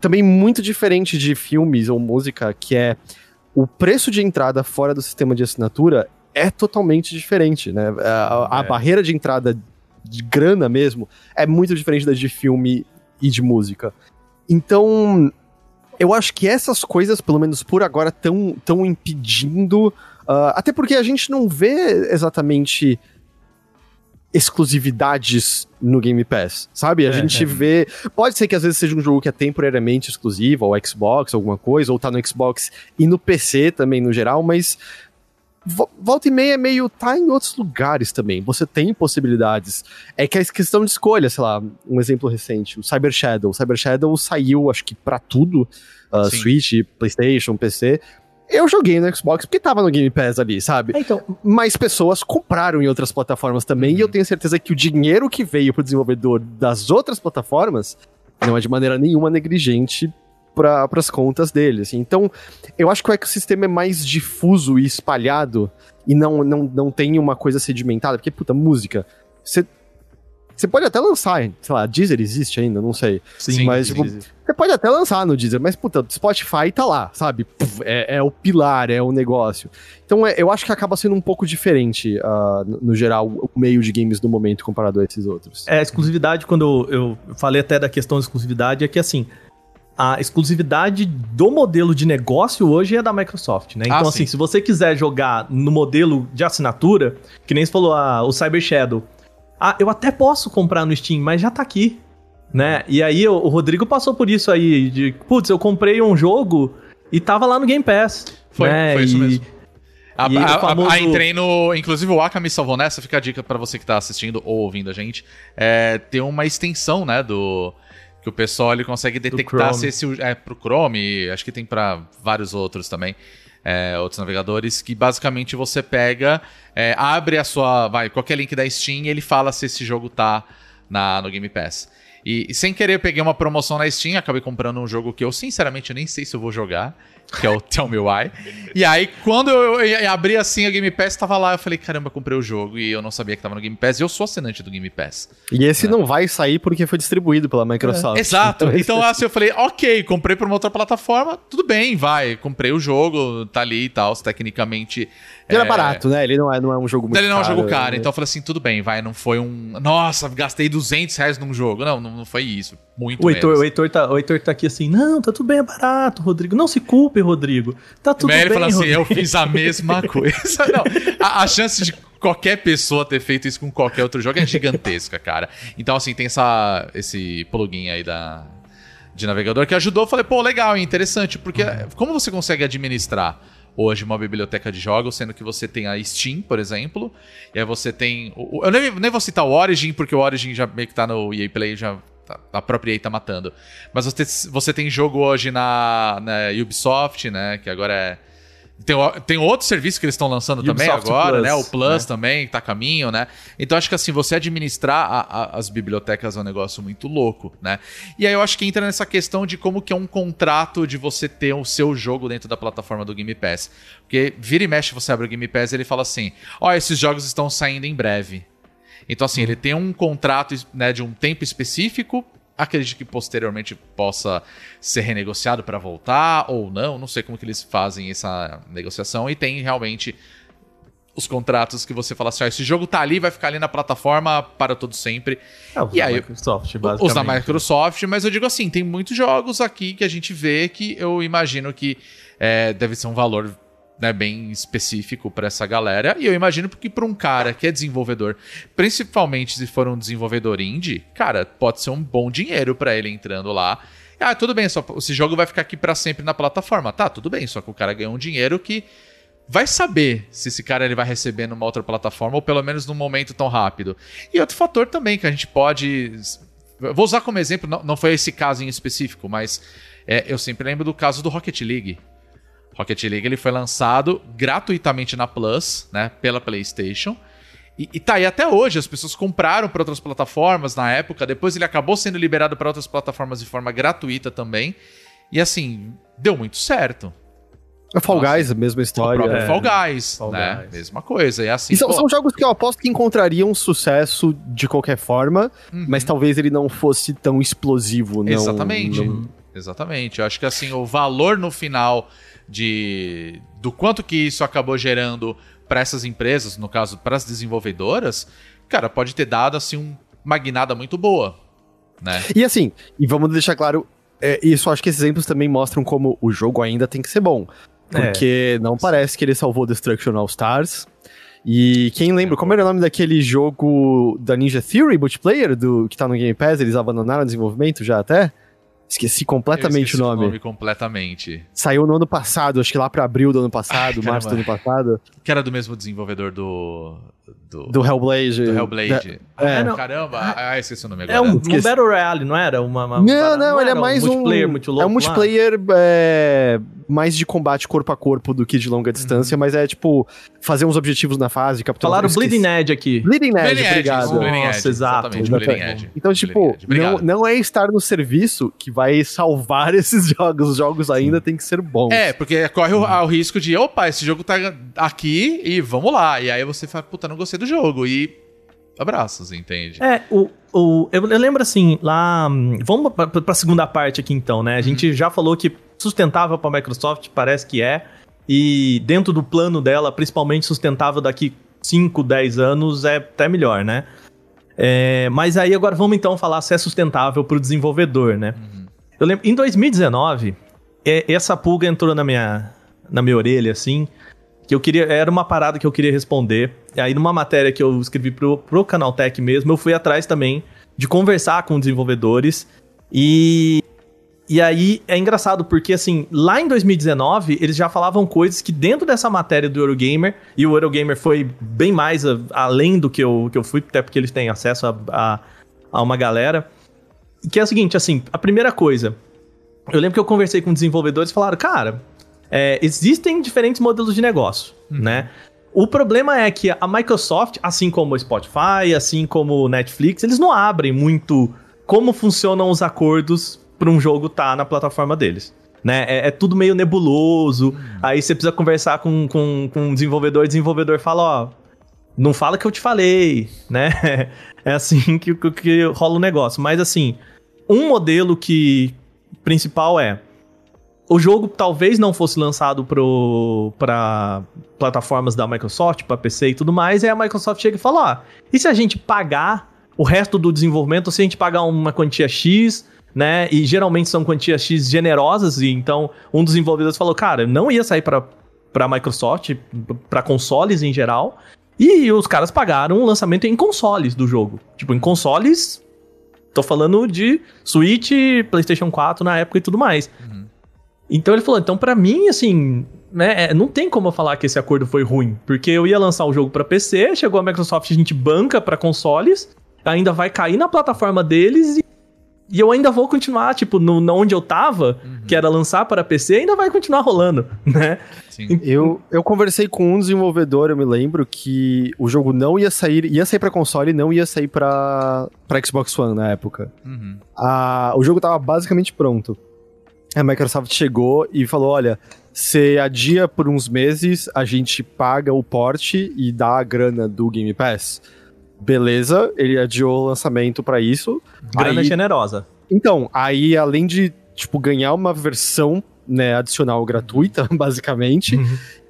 Também muito diferente de filmes ou música, que é o preço de entrada fora do sistema de assinatura é totalmente diferente, né? A, a É. barreira de entrada de grana mesmo é muito diferente da de filme e de música. Então, eu acho que essas coisas, pelo menos por agora, estão tão impedindo. ah, até porque a gente não vê exatamente exclusividades no Game Pass, sabe? A É, gente é. vê. Pode ser que às vezes seja um jogo que é temporariamente exclusivo ao Xbox, alguma coisa, ou tá no Xbox e no PC também no geral, mas. Vo- Volta e meia é meio. tá em outros lugares também. Você tem possibilidades. É que é questão de escolha, sei lá, um exemplo recente, o Cyber Shadow. O Cyber Shadow saiu, acho que pra tudo, uh. Switch, PlayStation, PC. Eu joguei no Xbox porque tava no Game Pass ali, sabe? É, então, Mas pessoas compraram em outras plataformas também, e eu tenho certeza que o dinheiro que veio pro desenvolvedor das outras plataformas não é de maneira nenhuma negligente para as contas dele. assim. Então, eu acho que o ecossistema é mais difuso e espalhado e não, não, não tem uma coisa sedimentada, porque, puta, música. Você. Você pode até lançar, sei lá, Deezer existe ainda, não sei. sim, mas, tipo. Você pode até lançar no Deezer, mas, puta, Spotify tá lá, sabe? Puf, é, é o pilar, é o negócio. Então, é- eu acho que acaba sendo um pouco diferente, ah, no, no geral, o meio de games do momento comparado a esses outros. É, a exclusividade, quando eu, eu falei até da questão de exclusividade, é que assim, a exclusividade do modelo de negócio hoje é da Microsoft, né? Ah, Então, sim. assim, se você quiser jogar no modelo de assinatura, que nem você falou, ah, o Cyber Shadow, ah, eu até posso comprar no Steam, mas já tá aqui, né? E aí o, Rodrigo passou por isso aí, de, putz, eu comprei um jogo e tava lá no Game Pass. Foi, né? foi isso E- mesmo. A, E a- famoso- a- entrei no. Inclusive, o Aka me salvou nessa. Fica a dica pra você que tá assistindo ou ouvindo a gente. É, tem uma extensão, né? Do. Que o pessoal ele consegue detectar se esse. É pro Chrome, acho que tem pra vários outros também. é, outros navegadores, que basicamente você pega, é, abre a sua. Vai, qualquer link da Steam e ele fala se esse jogo tá na, no Game Pass. E, e sem querer, eu peguei uma promoção na Steam, acabei comprando um jogo que eu, sinceramente, nem sei se eu vou jogar, que é o Tell Me Why. E aí, quando eu, eu abri assim a Game Pass, tava lá, eu falei, caramba, eu comprei o jogo e eu não sabia que tava no Game Pass. E eu sou assinante do Game Pass. E esse não vai sair porque foi distribuído pela Microsoft. Exato. esse- Então, assim, eu falei, ok, comprei por uma outra plataforma, tudo bem, vai. Comprei o jogo, tá ali e tal, tecnicamente. Ele é é, barato, né? Ele não é, não é um jogo muito Ele não é um jogo caro, né? então eu falei assim, tudo bem, vai, não foi um... Nossa, gastei 200 reais num jogo. Não, não, não foi isso. Muito O Heitor, menos. o, Heitor tá, o Heitor tá aqui assim, não, tá tudo bem, é barato, Rodrigo. Não se culpe, Rodrigo. Tá tudo Mas bem, fala assim, Rodrigo. eu fiz a mesma coisa. Não, a, a chance de qualquer pessoa ter feito isso com qualquer outro jogo é gigantesca, cara. Então, assim, tem essa, esse plugin aí da, de navegador que ajudou. Eu falei, pô, legal, interessante, porque como você consegue administrar hoje uma biblioteca de jogos, sendo que você tem a Steam, por exemplo, e aí você tem... o- Eu nem, nem vou citar o Origin, porque o Origin já meio que tá no EA Play, já tá- a própria EA tá matando. Mas você, você tem jogo hoje na, na Ubisoft, né, que agora é... Tem, tem outro serviço que eles estão lançando também Ubisoft agora, Plus, né? O Plus né? também tá a caminho, né? Então acho que assim, você administrar a- a- as bibliotecas é um negócio muito louco, né? E aí eu acho que entra nessa questão de como que é um contrato de você ter o seu jogo dentro da plataforma do Game Pass. Porque vira e mexe, você abre o Game Pass e ele fala assim: ó, esses jogos estão saindo em breve. Então, assim, ele tem um contrato né, de um tempo específico. Acredito que posteriormente possa ser renegociado para voltar ou não. Não sei como que eles fazem essa negociação. E tem realmente os contratos que você fala assim: ó, esse jogo tá ali, vai ficar ali na plataforma para todo sempre. É, os E da aí- Microsoft, basicamente. Os da Microsoft, mas eu digo assim, tem muitos jogos aqui que a gente vê que eu imagino que é, deve ser um valor né, bem específico para essa galera. E eu imagino que para um cara que é desenvolvedor, principalmente se for um desenvolvedor indie, cara, pode ser um bom dinheiro para ele entrando lá. Ah, tudo bem, só, esse jogo vai ficar aqui para sempre na plataforma. Tá, tudo bem, só que o cara ganhou um dinheiro que vai saber se esse cara ele vai receber numa outra plataforma ou pelo menos num momento tão rápido. E outro fator também que a gente pode. Vou usar como exemplo, não, não foi esse caso em específico, mas é, eu sempre lembro do caso do Rocket League. Rocket League ele foi lançado gratuitamente na Plus, né, pela PlayStation. E, e tá aí até hoje, as pessoas compraram para outras plataformas na época, depois ele acabou sendo liberado para outras plataformas de forma gratuita também. E assim, deu muito certo. É Fall. Guys, a mesma O história. próprio É. Fall Guys, Fall né? Guys. Mesma coisa. E assim, E são, pô, são jogos que eu aposto que encontrariam sucesso de qualquer forma, Uhum. mas talvez ele não fosse tão explosivo. Não, Exatamente. não- Exatamente. Eu acho que assim, o valor no final de do quanto que isso acabou gerando para essas empresas, no caso, para as desenvolvedoras, cara, pode ter dado assim um- uma guinada muito boa, né? E assim, e vamos deixar claro, é, isso acho que esses exemplos também mostram como o jogo ainda tem que ser bom. É. Porque não parece que ele salvou Destruction All Stars. E quem lembra, como era o nome daquele jogo da Ninja Theory multiplayer do, que tá no Game Pass? Eles abandonaram o desenvolvimento já até? Esqueci completamente esqueci o nome. completamente. Saiu no ano passado, acho que lá pra abril do ano passado, Ai, março do ano passado, Que era do mesmo desenvolvedor do do, do Hellblade. do Hellblade. Da- é. Ah, não. Caramba, ah, esqueci o nome É agora. um, um Esqueci. Battle Royale, não era? Uma, uma- Não, não, ele é mais um. multiplayer muito louco é um multiplayer é, mais de combate corpo a corpo do que de longa distância, mas é tipo fazer uns objetivos na fase, capturar Falaram. Bleeding Edge aqui. Bleeding Edge, Bleeding Edge, obrigado. Bleeding Nossa, Edge, exato, exatamente, exatamente. Bleeding Edge. Então, tipo, Edge. não, não é estar no serviço que vai salvar esses jogos. Os jogos ainda tem que ser bons. É, porque corre o, o risco de, opa, esse jogo tá aqui e vamos lá. E aí você fala, puta, não gostei do jogo. E abraços, entende? É, o, o, eu, eu lembro assim, lá. hum, Vamos pra, pra segunda parte aqui então, né? A gente já falou que sustentável pra Microsoft, parece que é. E dentro do plano dela, principalmente sustentável daqui 5, 10 anos, é até melhor, né? É, mas aí agora vamos então falar se é sustentável pro desenvolvedor, né? Eu lembro, em 2019, é, essa pulga entrou na minha, na minha orelha, assim, que eu queria, era uma parada que eu queria responder. E aí, numa matéria que eu escrevi pro, pro Canaltech mesmo, eu fui atrás também de conversar com desenvolvedores. E, e aí é engraçado, porque assim, lá em 2019, eles já falavam coisas que dentro dessa matéria do Eurogamer, e o Eurogamer foi bem mais a- além do que eu, que eu fui, até porque eles têm acesso a, a, a uma galera. Que é o seguinte, assim, a primeira coisa, eu lembro que eu conversei com desenvolvedores e falaram, cara, é, existem diferentes modelos de negócio, né? O problema é que a Microsoft, assim como o Spotify, assim como o Netflix, eles não abrem muito como funcionam os acordos para um jogo estar na plataforma deles. Né? É, é tudo meio nebuloso. Aí você precisa conversar com, com, com um desenvolvedor, o desenvolvedor fala, ó, não fala que eu te falei, né? É assim que, que, que rola o negócio. Mas assim, um modelo que principal é o jogo talvez não fosse lançado para plataformas da Microsoft, para PC e tudo mais, e a Microsoft chega e fala: ó, e se a gente pagar o resto do desenvolvimento, se a gente pagar uma quantia X, né? E geralmente são quantias X generosas, e então um dos desenvolvedores falou: cara, não ia sair para para Microsoft, para consoles em geral. E os caras pagaram o lançamento em consoles do jogo. Tipo, em consoles. Tô falando de Switch, PlayStation 4 na época e tudo mais. Então ele falou: então pra mim, assim, né, é, não tem como eu falar que esse acordo foi ruim. Porque eu ia lançar o jogo pra PC, chegou a Microsoft, a gente banca pra consoles, ainda vai cair na plataforma deles e, e eu ainda vou continuar, tipo, no, na onde eu tava, que era lançar para PC, ainda vai continuar rolando, né? Sim. Eu, eu conversei com um desenvolvedor, eu me lembro, que o jogo não ia sair, ia sair pra console e não ia sair pra, pra Xbox One na época. Uhum. A, o jogo tava basicamente pronto. A Microsoft chegou e falou: olha, você adia por uns meses, a gente paga o porte e dá a grana do Game Pass. Beleza, ele adiou o lançamento pra isso. Grana Aí- generosa. Então, aí além de, tipo, ganhar uma versão né, adicional gratuita, basicamente,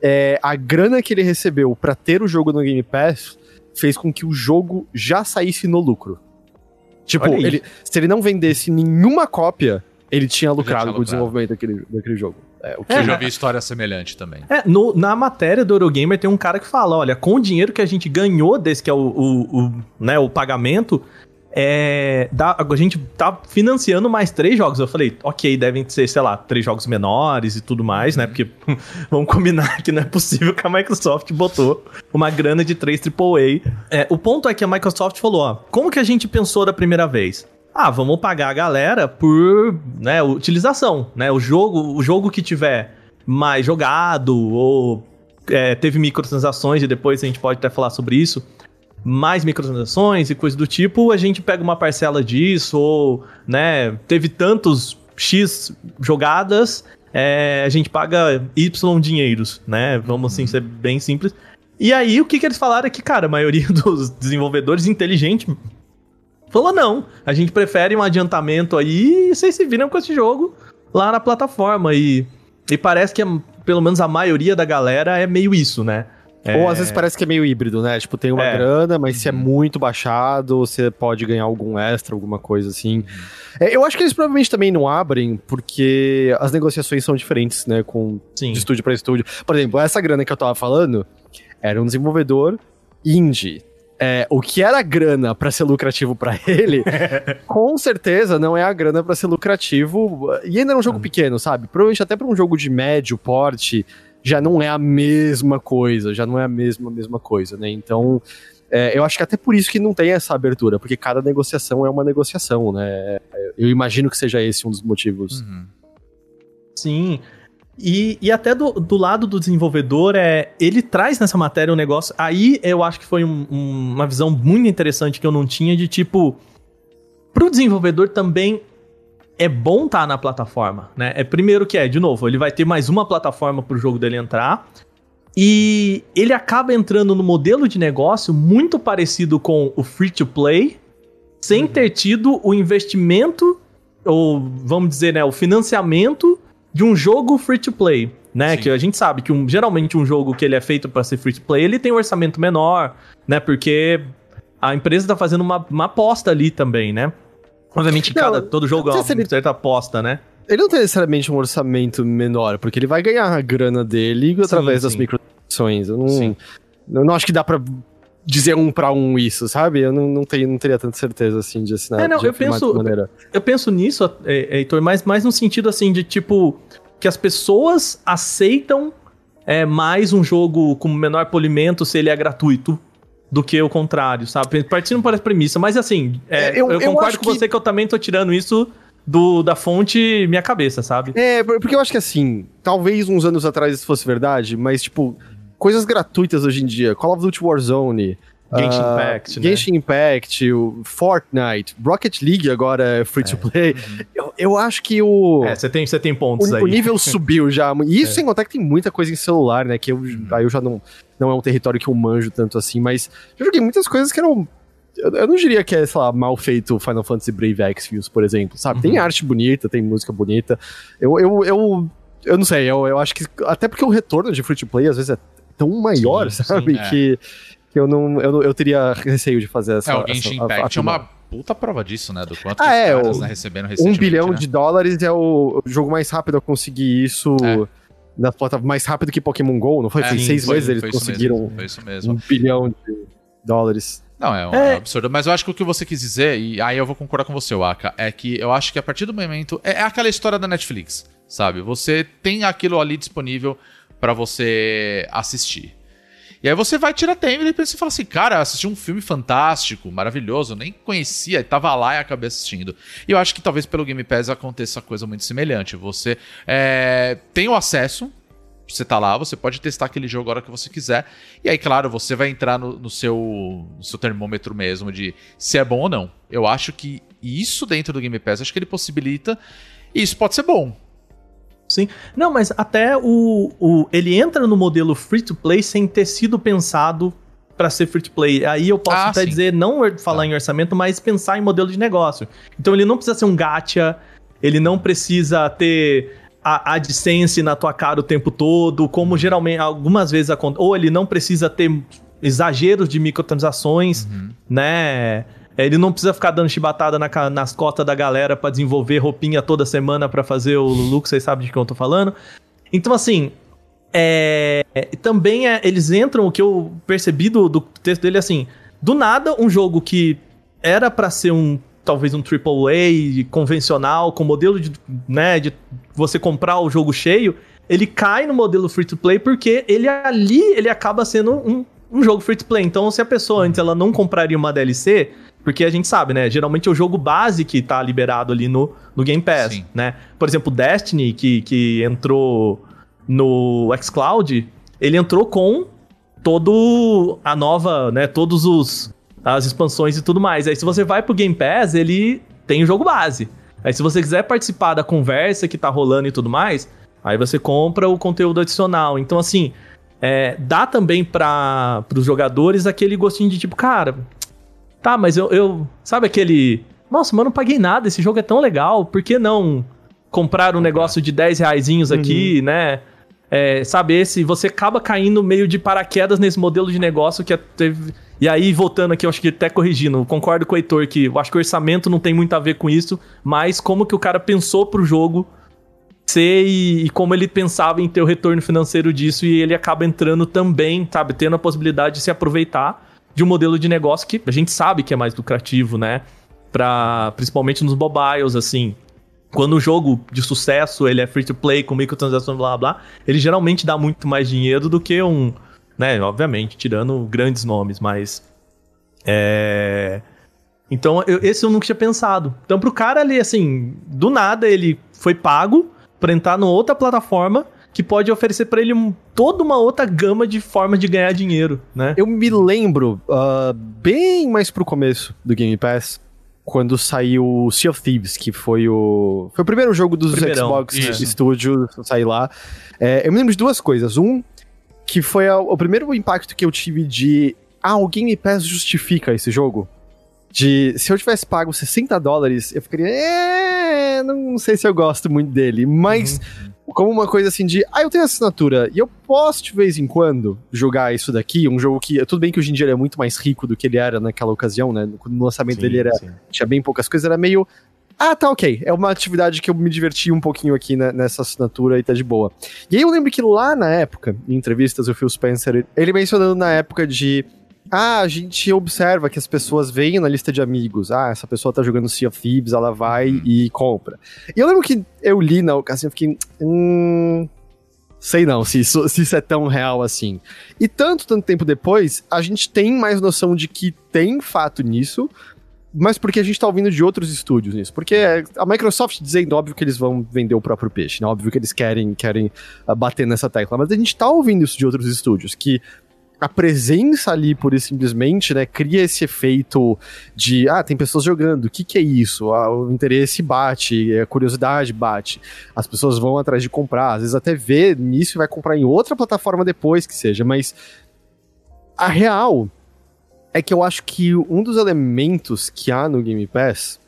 é, a grana que ele recebeu pra ter o jogo no Game Pass fez com que o jogo já saísse no lucro. Tipo, ele, se ele não vendesse nenhuma cópia, ele tinha lucrado tinha com o desenvolvimento daquele, daquele jogo. É, o que Eu já vi história semelhante também. É, no- na matéria do Eurogamer tem um cara que fala: olha, com o dinheiro que a gente ganhou desse que é o, o, o, né, o pagamento, é, dá- a gente tá financiando mais três jogos. Eu falei, ok, devem ser, sei lá, três jogos menores e tudo mais, né? Porque vamos combinar que não é possível que a Microsoft botou uma grana de três AAA. É, o ponto é que a Microsoft falou: ó, como que a gente pensou da primeira vez? Ah, vamos pagar a galera por né, utilização, né? O jogo, o jogo que tiver mais jogado ou é, teve microtransações e depois a gente pode até falar sobre isso. Mais microtransações e coisa do tipo, a gente pega uma parcela disso ou, né, teve tantos X jogadas, é, a gente paga Y dinheiros, né? Vamos assim ser bem simples. E aí o que, que eles falaram é que, cara, a maioria dos desenvolvedores inteligentes falou não, a gente prefere um adiantamento aí e vocês se viram com esse jogo lá na plataforma. E, e parece que pelo menos a maioria da galera é meio isso, né? É, Ou às vezes parece que é meio híbrido, né? Tipo, tem uma É. grana, mas se é muito baixado, você pode ganhar algum extra, alguma coisa assim. É, eu acho que eles provavelmente também não abrem, porque as negociações são diferentes, né? Com sim. de estúdio pra estúdio. Por exemplo, essa grana que eu tava falando era um desenvolvedor indie. É, o que era grana pra ser lucrativo pra ele, com certeza não é a grana pra ser lucrativo. E ainda é um jogo pequeno, sabe? Provavelmente até pra um jogo de médio porte já não é a mesma coisa, já não é a mesma mesma coisa, né? Então, é, eu acho que até por isso que não tem essa abertura, porque cada negociação é uma negociação, né? Eu imagino que seja esse um dos motivos. Uhum. Sim. E, e até do, do lado do desenvolvedor, é, ele traz nessa matéria um negócio. Aí eu acho que foi um- um- uma visão muito interessante que eu não tinha de tipo. Pro desenvolvedor também é bom estar na plataforma, né? É primeiro que é, de novo, ele vai ter mais uma plataforma pro jogo dele entrar. E ele acaba entrando no modelo de negócio muito parecido com o free to play, sem ter tido o investimento, ou vamos dizer, né, o financiamento de um jogo free to play, né? Sim. Que a gente sabe que um- geralmente um jogo que ele é feito para ser free to play, ele tem um orçamento menor, né? Porque a empresa tá fazendo uma, uma aposta ali também, né? Obviamente, Não, cada, todo jogo é uma ele- certa aposta, né? Ele não tem necessariamente um orçamento menor, porque ele vai ganhar a grana dele através das sim. microtransacções. Eu não, Sim. eu não acho que dá pra dizer um pra um isso, sabe? Eu não, não, tenho, não teria tanta certeza assim de assinar É, não, de eu penso- maneira. Eu penso nisso, é, é, Heitor, mas mais no sentido assim de tipo que as pessoas aceitam é, mais um jogo com menor polimento se ele é gratuito do que o contrário, sabe? Partindo por essa premissa, mas assim, é, É, eu- eu, eu concordo acho com que- você que eu também tô tirando isso do, da fonte minha cabeça, sabe? É, por- porque eu acho que assim, talvez uns anos atrás isso fosse verdade, mas tipo, coisas gratuitas hoje em dia, Call of Duty Warzone, Genshin ah, Impact, né? Genshin Impact, o Fortnite, Rocket League agora é free to play. Eu, eu acho que o. É, você tem, tem pontos o, aí. o nível subiu já. E isso sem contar que tem muita coisa em celular, né? Que eu, aí eu já não, não é um território que eu manjo tanto assim, mas eu joguei muitas coisas que eram. Eu, eu não diria que é, sei lá, mal feito Final Fantasy Brave Exvius, por exemplo, sabe? Tem arte bonita, tem música bonita. Eu, eu, eu, eu não sei, eu, eu acho que. Até porque o retorno de free to play às vezes é tão maior, Sim, sabe? sim, é. que, que eu não. Eu, eu teria receio de fazer essa. É, o Genshin essa- a- Impact é uma puta prova disso, né? Do quanto Ah, que os é, caras o- né, receberam Um bilhão né? de dólares é o jogo mais rápido a conseguir isso É. na plataforma mais rápido que Pokémon GO, não foi? É, foi sim, seis foi- meses eles foi isso conseguiram mesmo, foi isso mesmo. um bilhão de dólares. Não, é um, É. é absurdo. Mas eu acho que o que você quis dizer, e aí eu vou concordar com você, Waka, é que eu acho que a partir do momento. É, é aquela história da Netflix, sabe? Você tem aquilo ali disponível pra você assistir. E aí você vai tirar tempo e depois você fala assim, cara, assisti um filme fantástico, maravilhoso, nem conhecia, e tava lá e acabei assistindo. E eu acho que talvez pelo Game Pass aconteça coisa muito semelhante. Você é, tem o acesso, você tá lá, você pode testar aquele jogo a hora que você quiser. E aí, claro, você vai entrar no, no seu, no seu termômetro mesmo de se é bom ou não. Eu acho que isso dentro do Game Pass, acho que ele possibilita. E isso pode ser bom. Sim. Não, mas até o, o. Ele entra no modelo free to play sem ter sido pensado pra ser free to play. Aí eu posso Ah, até sim. dizer, não or- falar Tá. em orçamento, mas pensar em modelo de negócio. Então ele não precisa ser um gacha, ele não precisa ter a AdSense na tua cara o tempo todo, como geralmente algumas vezes acontece. Ou ele não precisa ter exageros de microtransações, né? Ele não precisa ficar dando chibatada na nas costas da galera pra desenvolver roupinha toda semana pra fazer o look, vocês sabem de quem eu tô falando. Então, assim, é, também é- eles entram, o que eu percebi do, do texto dele, assim, do nada, um jogo que era pra ser um, talvez um AAA convencional, com modelo de, né, de você comprar o jogo cheio, ele cai no modelo free-to-play porque ele ali, ele acaba sendo um, um jogo free-to-play. Então, se a pessoa antes ela não compraria uma DLC, porque a gente sabe, né, geralmente é o jogo base que tá liberado ali no, no Game Pass, Sim. né? Por exemplo, Destiny, que, que entrou no xCloud, ele entrou com todo a nova, né, todos os as expansões e tudo mais. Aí se você vai pro Game Pass, ele tem o jogo base. Aí se você quiser participar da conversa que tá rolando e tudo mais, Aí você compra o conteúdo adicional. Então, assim, é, dá também para os jogadores aquele gostinho de tipo, cara, tá, mas eu, eu. Sabe aquele. Nossa, mas eu não paguei nada, esse jogo é tão legal, por que não comprar um negócio de 10 reaisinhos aqui, né? É, sabe, esse, você acaba caindo meio de paraquedas nesse modelo de negócio que é, teve. E aí, voltando aqui, eu acho que até corrigindo, concordo com o Heitor que eu acho que o orçamento não tem muito a ver com isso, mas como que o cara pensou pro jogo ser e, e como ele pensava em ter o retorno financeiro disso e ele acaba entrando também, sabe, tendo a possibilidade de se aproveitar de um modelo de negócio que a gente sabe que é mais lucrativo, né? Pra, principalmente nos mobiles, assim. Quando o jogo de sucesso ele é free to play, com microtransações, blá blá, ele geralmente dá muito mais dinheiro do que um. Né, obviamente, tirando grandes nomes, mas. É. Então, eu, esse eu nunca tinha pensado. Então, pro cara ali, assim, do nada ele foi pago pra entrar numa outra plataforma que pode oferecer para ele um, toda uma outra gama de formas de ganhar dinheiro, né? Eu me lembro, uh, bem mais pro começo do Game Pass, quando saiu Sea of Thieves, que foi o. Foi o primeiro jogo dos Primeirão, Xbox isso. Studios sair lá. É, eu me lembro de duas coisas. Um, que foi a- o primeiro impacto que eu tive de. Ah, o Game Pass justifica esse jogo. De. Se eu tivesse pago 60 dólares, eu ficaria. É, não sei se eu gosto muito dele. Mas. Como uma coisa assim de, ah, eu tenho assinatura e eu posso de vez em quando jogar isso daqui, um jogo que, tudo bem que hoje em dia ele é muito mais rico do que ele era naquela ocasião, né? Quando o lançamento dele era, sim. tinha bem poucas coisas, era meio. Ah, tá ok. É uma atividade que eu me diverti um pouquinho aqui nessa assinatura e tá de boa. E aí eu lembro que lá na época, em entrevistas, o Phil Spencer, ele mencionando na época de. Ah, a gente observa que as pessoas veem na lista de amigos. Ah, essa pessoa tá jogando Sea of Thieves, ela vai e compra. E eu lembro que eu li na ocasião, eu fiquei. Hum. Sei não, se isso, se isso é tão real assim. E tanto, tanto tempo depois, a gente tem mais noção de que tem fato nisso, mas porque a gente tá ouvindo de outros estúdios nisso. Porque a Microsoft dizendo, óbvio que eles vão vender o próprio peixe, né? Óbvio que eles querem, querem ah, bater nessa tecla. Mas a gente tá ouvindo isso de outros estúdios, que a presença ali, e simplesmente, né, cria esse efeito de, ah, tem pessoas jogando, o que que é isso? Ah, o interesse bate, a curiosidade bate, as pessoas vão atrás de comprar, às vezes até vê nisso e vai comprar em outra plataforma depois que seja, mas a real é que eu acho que um dos elementos que há no Game Pass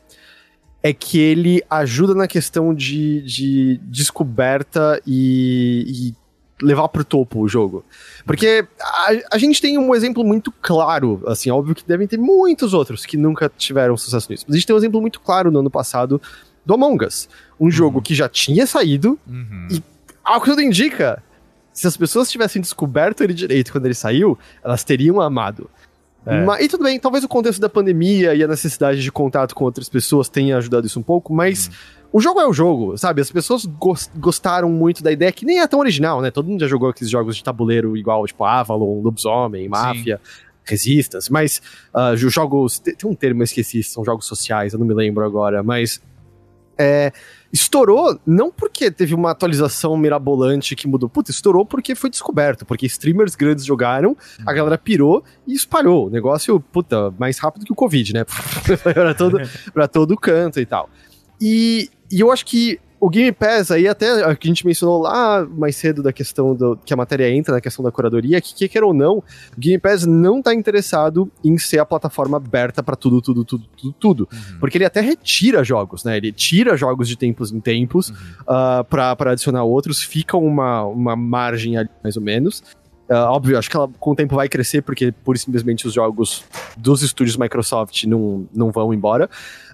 é que ele ajuda na questão de, de descoberta e, e levar pro topo o jogo. Porque a, a gente tem um exemplo muito claro, assim, óbvio que devem ter muitos outros que nunca tiveram sucesso nisso. Mas a gente tem um exemplo muito claro no ano passado do Among Us. Um jogo que já tinha saído, Uhum. e ao que tudo indica, se as pessoas tivessem descoberto ele direito quando ele saiu, elas teriam amado. É. Mas, e tudo bem, talvez o contexto da pandemia e a necessidade de contato com outras pessoas tenha ajudado isso um pouco, mas o jogo é o jogo, sabe? As pessoas gos- gostaram muito da ideia, que nem é tão original, né? Todo mundo já jogou aqueles jogos de tabuleiro igual, tipo Avalon, Lobisomem, Máfia, Resistance, mas os jogos. Tem um termo eu esqueci, são jogos sociais, eu não me lembro agora, mas. É, estourou não porque teve uma atualização mirabolante que mudou. Puta, estourou porque foi descoberto, porque streamers grandes jogaram, a galera pirou e espalhou. O negócio, puta, mais rápido que o Covid, né? pra, todo, pra todo canto e tal. E, e eu acho que o Game Pass aí, até a que a gente mencionou lá mais cedo da questão do, que a matéria entra na questão da curadoria, que, que quer ou não, o Game Pass não tá interessado em ser a plataforma aberta pra tudo, tudo, tudo, tudo, tudo. Porque ele até retira jogos, né? Ele tira jogos de tempos em tempos ah, pra, pra adicionar outros, fica uma, uma margem ali, mais ou menos. Ah, óbvio, acho que ela com o tempo vai crescer, porque pura e simplesmente os jogos dos estúdios Microsoft não, não vão embora.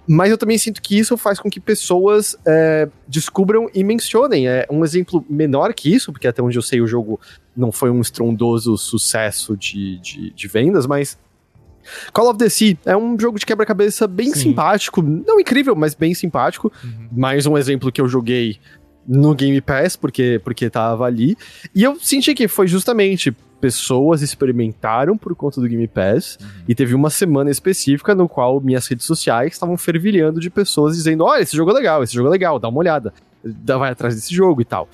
Mas eu também sinto que isso faz com que pessoas é, descubram e mencionem. É um exemplo menor que isso, porque até onde eu sei o jogo não foi um estrondoso sucesso de, de, de vendas, mas Call of the Sea é um jogo de quebra-cabeça bem Sim. simpático, não incrível, mas bem simpático. Mais um exemplo que eu joguei no Game Pass, porque, porque tava ali. E eu senti que foi justamente pessoas experimentaram por conta do Game Pass e teve uma semana específica no qual minhas redes sociais estavam fervilhando de pessoas dizendo: olha, esse jogo é legal, esse jogo é legal, dá uma olhada, dá, vai atrás desse jogo e tal.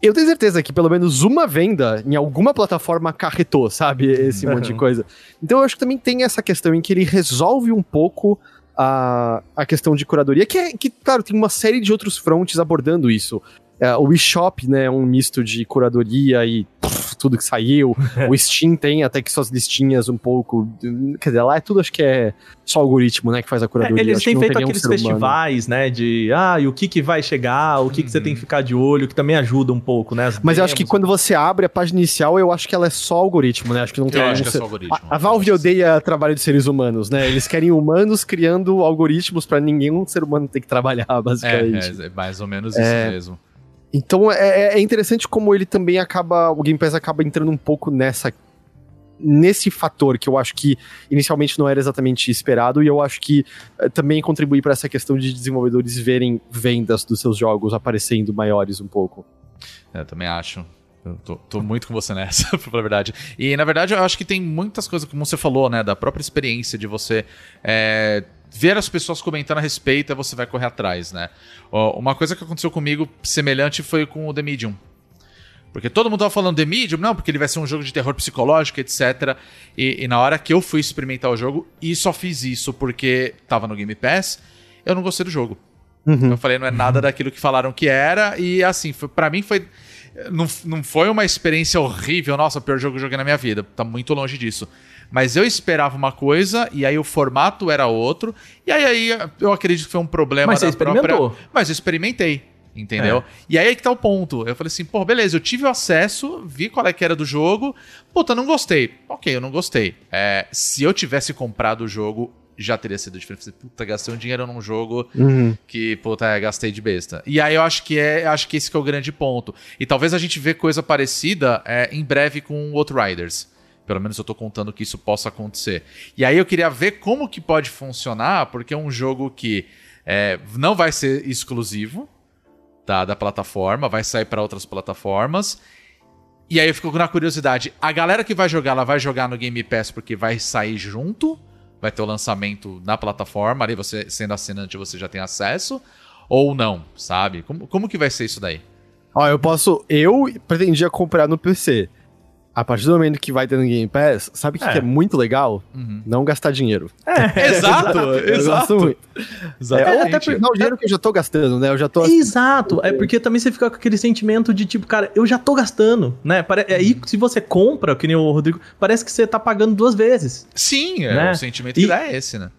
Eu tenho certeza que pelo menos uma venda em alguma plataforma acarretou, sabe? Esse monte de Uhum. coisa. Então eu acho que também tem essa questão em que ele resolve um pouco a, a questão de curadoria, que, é, que, claro, tem uma série de outros frontes abordando isso. É, o eShop, né, é um misto de curadoria e pff, tudo que saiu. o Steam tem até que suas listinhas um pouco. Quer dizer, lá é tudo, acho que é só algoritmo, né, que faz a É, curadoria. eles Acho que têm feito aqueles ser humano. festivais, né? De ah, e o que, que vai chegar, o que, que você tem que ficar de olho, que também ajuda um pouco, né? as Mas eu acho que demos. quando você abre a página inicial, eu acho que ela é só algoritmo, né? Acho que não tem Eu acho que é só algoritmo. A, a Valve odeia trabalho de seres humanos, né? Eles querem humanos criando algoritmos pra nenhum ser humano ter que trabalhar, É, basicamente. é, é mais ou menos É. isso mesmo. Então é, é interessante como ele também acaba. O Game Pass acaba entrando um pouco nessa. Nesse fator que eu acho que inicialmente não era exatamente esperado, e eu acho que eh, também contribui para essa questão de desenvolvedores verem vendas dos seus jogos aparecendo maiores um pouco. É, Eu também acho. Tô, tô muito com você nessa, pra verdade. E, na verdade, eu acho que tem muitas coisas, como você falou, né? Da própria experiência de você é, ver as pessoas comentando a respeito e você vai correr atrás, né? Uma coisa que aconteceu comigo semelhante foi com o The Medium. Porque todo mundo tava falando The Medium, não, porque ele vai ser um jogo de terror psicológico, etc. E, e na hora que eu fui experimentar o jogo, e só fiz isso porque tava no Game Pass, eu não gostei do jogo. Eu falei, não é nada daquilo que falaram que era, e assim, pra mim foi. Não, não foi uma experiência horrível, nossa, o pior jogo que eu joguei na minha vida. Tá muito longe disso. Mas eu esperava uma coisa, e aí o formato era outro, e aí, aí eu acredito que foi um problema Mas você da experimentou. própria. Mas eu experimentei. Entendeu? E aí é que tá o ponto. Eu falei assim, pô, beleza, eu tive o acesso, vi qual é que era do jogo. Puta, não gostei. Ok, eu não gostei. É, se eu tivesse comprado o jogo, já teria sido diferente. Falei, Puta, gastei um dinheiro num jogo que, puta, é, gastei de besta. E aí eu acho que é, acho que esse que é o grande ponto. E talvez a gente vê coisa parecida é, em breve com o Outriders. Pelo menos eu tô contando que isso possa acontecer. E aí eu queria ver como que pode funcionar, porque é um jogo que é, não vai ser exclusivo da, da plataforma, vai sair para outras plataformas. E aí eu fico na curiosidade, a galera que vai jogar, ela vai jogar no Game Pass porque vai sair junto, vai ter o lançamento na plataforma, ali você sendo assinante você já tem acesso, ou não, sabe? Como, como que vai ser isso daí? Ó, eu posso. Eu pretendia comprar no PC. A partir do momento que vai ter no Game Pass, sabe o que, É. que é muito legal? Não gastar dinheiro. exato, Eu gosto muito. É, até por, não, o dinheiro que eu já tô gastando, né? Eu já tô. Exato, é porque também você fica com aquele sentimento de tipo, cara, eu já tô gastando, né? Pare- Aí se você compra, que nem o Rodrigo, parece que você tá pagando duas vezes. Sim, é, Né? o sentimento que E- dá é esse, né?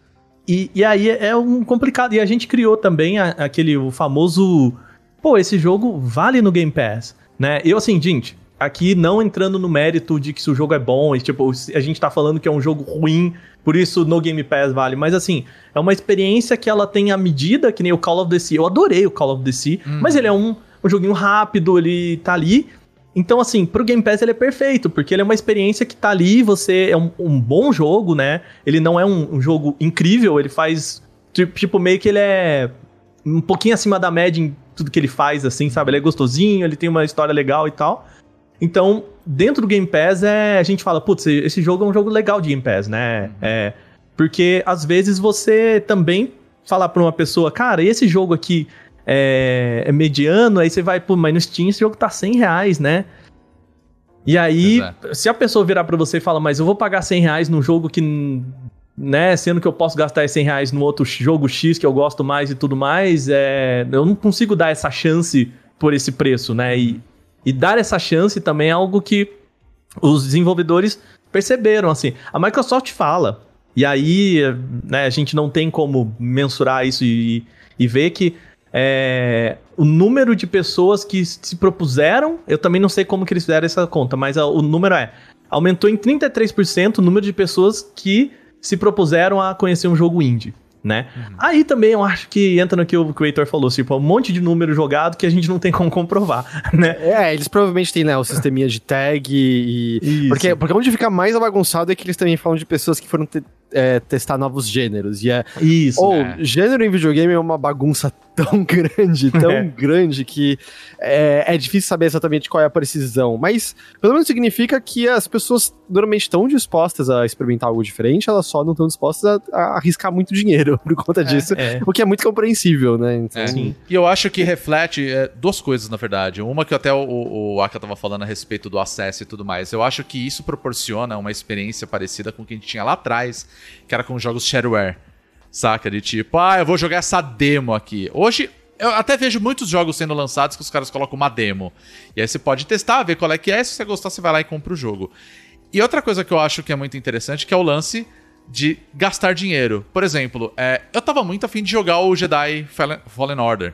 E, e aí é um complicado. E a gente criou também a- aquele o famoso. Pô, esse jogo vale no Game Pass, né? Eu, assim, gente, aqui não entrando no mérito de que se o jogo é bom, e tipo, se a gente tá falando que é um jogo ruim, por isso no Game Pass vale. Mas assim, é uma experiência que ela tem a medida, que nem o Call of the Sea. Eu adorei o Call of the Sea, mas ele é um, um joguinho rápido, ele tá ali. Então, assim, pro Game Pass ele é perfeito, porque ele é uma experiência que tá ali, você é um, um bom jogo, né? Ele não é um, um jogo incrível, ele faz. ti- Tipo, meio que ele é um pouquinho acima da média em tudo que ele faz, assim, sabe? Ele é gostosinho, ele tem uma história legal e tal. Então, dentro do Game Pass, é, a gente fala, putz, esse jogo é um jogo legal de Game Pass, né? É, porque às vezes você também falar pra uma pessoa, cara, esse jogo aqui é, é mediano, aí você vai, pô, mas no Steam esse jogo tá 100 reais, né? E aí, Exato. se a pessoa virar pra você e falar, mas eu vou pagar 100 reais num jogo que, né, sendo que eu posso gastar esses 100 reais no outro jogo X que eu gosto mais e tudo mais, é, eu não consigo dar essa chance por esse preço, né? E, e dar essa chance também é algo que os desenvolvedores perceberam, assim. A Microsoft fala, e aí né, a gente não tem como mensurar isso e, e ver que é, o número de pessoas que se propuseram, eu também não sei como que eles fizeram essa conta, mas a- o número é, aumentou em 33% o número de pessoas que se propuseram a conhecer um jogo indie. Né? Aí também eu acho que entra no que o, Heitor falou, tipo, um monte de número jogado que a gente não tem como comprovar, né? É, eles provavelmente têm, né, o sisteminha de tag e. Isso. Porque, porque onde fica mais bagunçado é que eles também falam de pessoas que foram é, testar novos gêneros. E é. Isso. Ou, É. gênero em videogame é uma bagunça tão grande, tão É. grande, que é, é difícil saber exatamente qual é a precisão. Mas, pelo menos significa que as pessoas normalmente estão dispostas a experimentar algo diferente, elas só não estão dispostas a, a arriscar muito dinheiro por conta disso. é. O que é muito compreensível, né? Então, É. Sim. E eu acho que reflete é, duas coisas, na verdade. Uma que até o, o Aka tava falando a respeito do acesso e tudo mais. Eu acho que isso proporciona uma experiência parecida com o que a gente tinha lá atrás, que era com jogos shareware. Saca? De tipo, ah, eu vou jogar essa demo aqui. Hoje, eu até vejo muitos jogos sendo lançados que os caras colocam uma demo. E aí você pode testar, ver qual é que é. Se você gostar, você vai lá e compra o jogo. E outra coisa que eu acho que é muito interessante, que é o lance de gastar dinheiro. Por exemplo, é, eu tava muito afim de jogar o Jedi Fallen Order.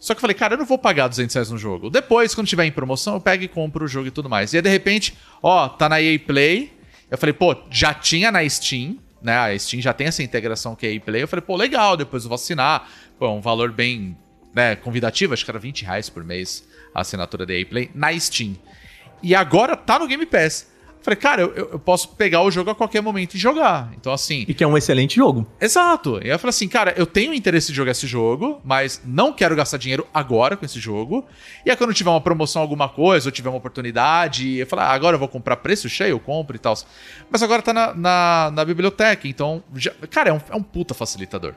Só que eu falei, cara, eu não vou pagar 200 reais no jogo. Depois, quando tiver em promoção, eu pego e compro o jogo e tudo mais. E aí, de repente, ó, tá na EA Play. Eu falei, pô, já tinha na Steam, né? A Steam já tem essa integração que é EA Play. Eu falei, pô, legal, depois eu vou assinar. Pô, é um valor bem né, convidativo, acho que era 20 reais por mês a assinatura da EA Play na Steam. E agora tá no Game Pass. Falei, cara, eu, eu, posso pegar o jogo a qualquer momento e jogar. Então, assim. E que é um excelente jogo. Exato. E aí eu falei assim, cara, eu tenho interesse de jogar esse jogo, mas não quero gastar dinheiro agora com esse jogo. E aí, quando tiver uma promoção, alguma coisa, ou tiver uma oportunidade, eu falo, ah, agora eu vou comprar preço cheio, eu compro e tal. Mas agora tá na, na, na biblioteca, então. Já, cara, é um, é um puta facilitador.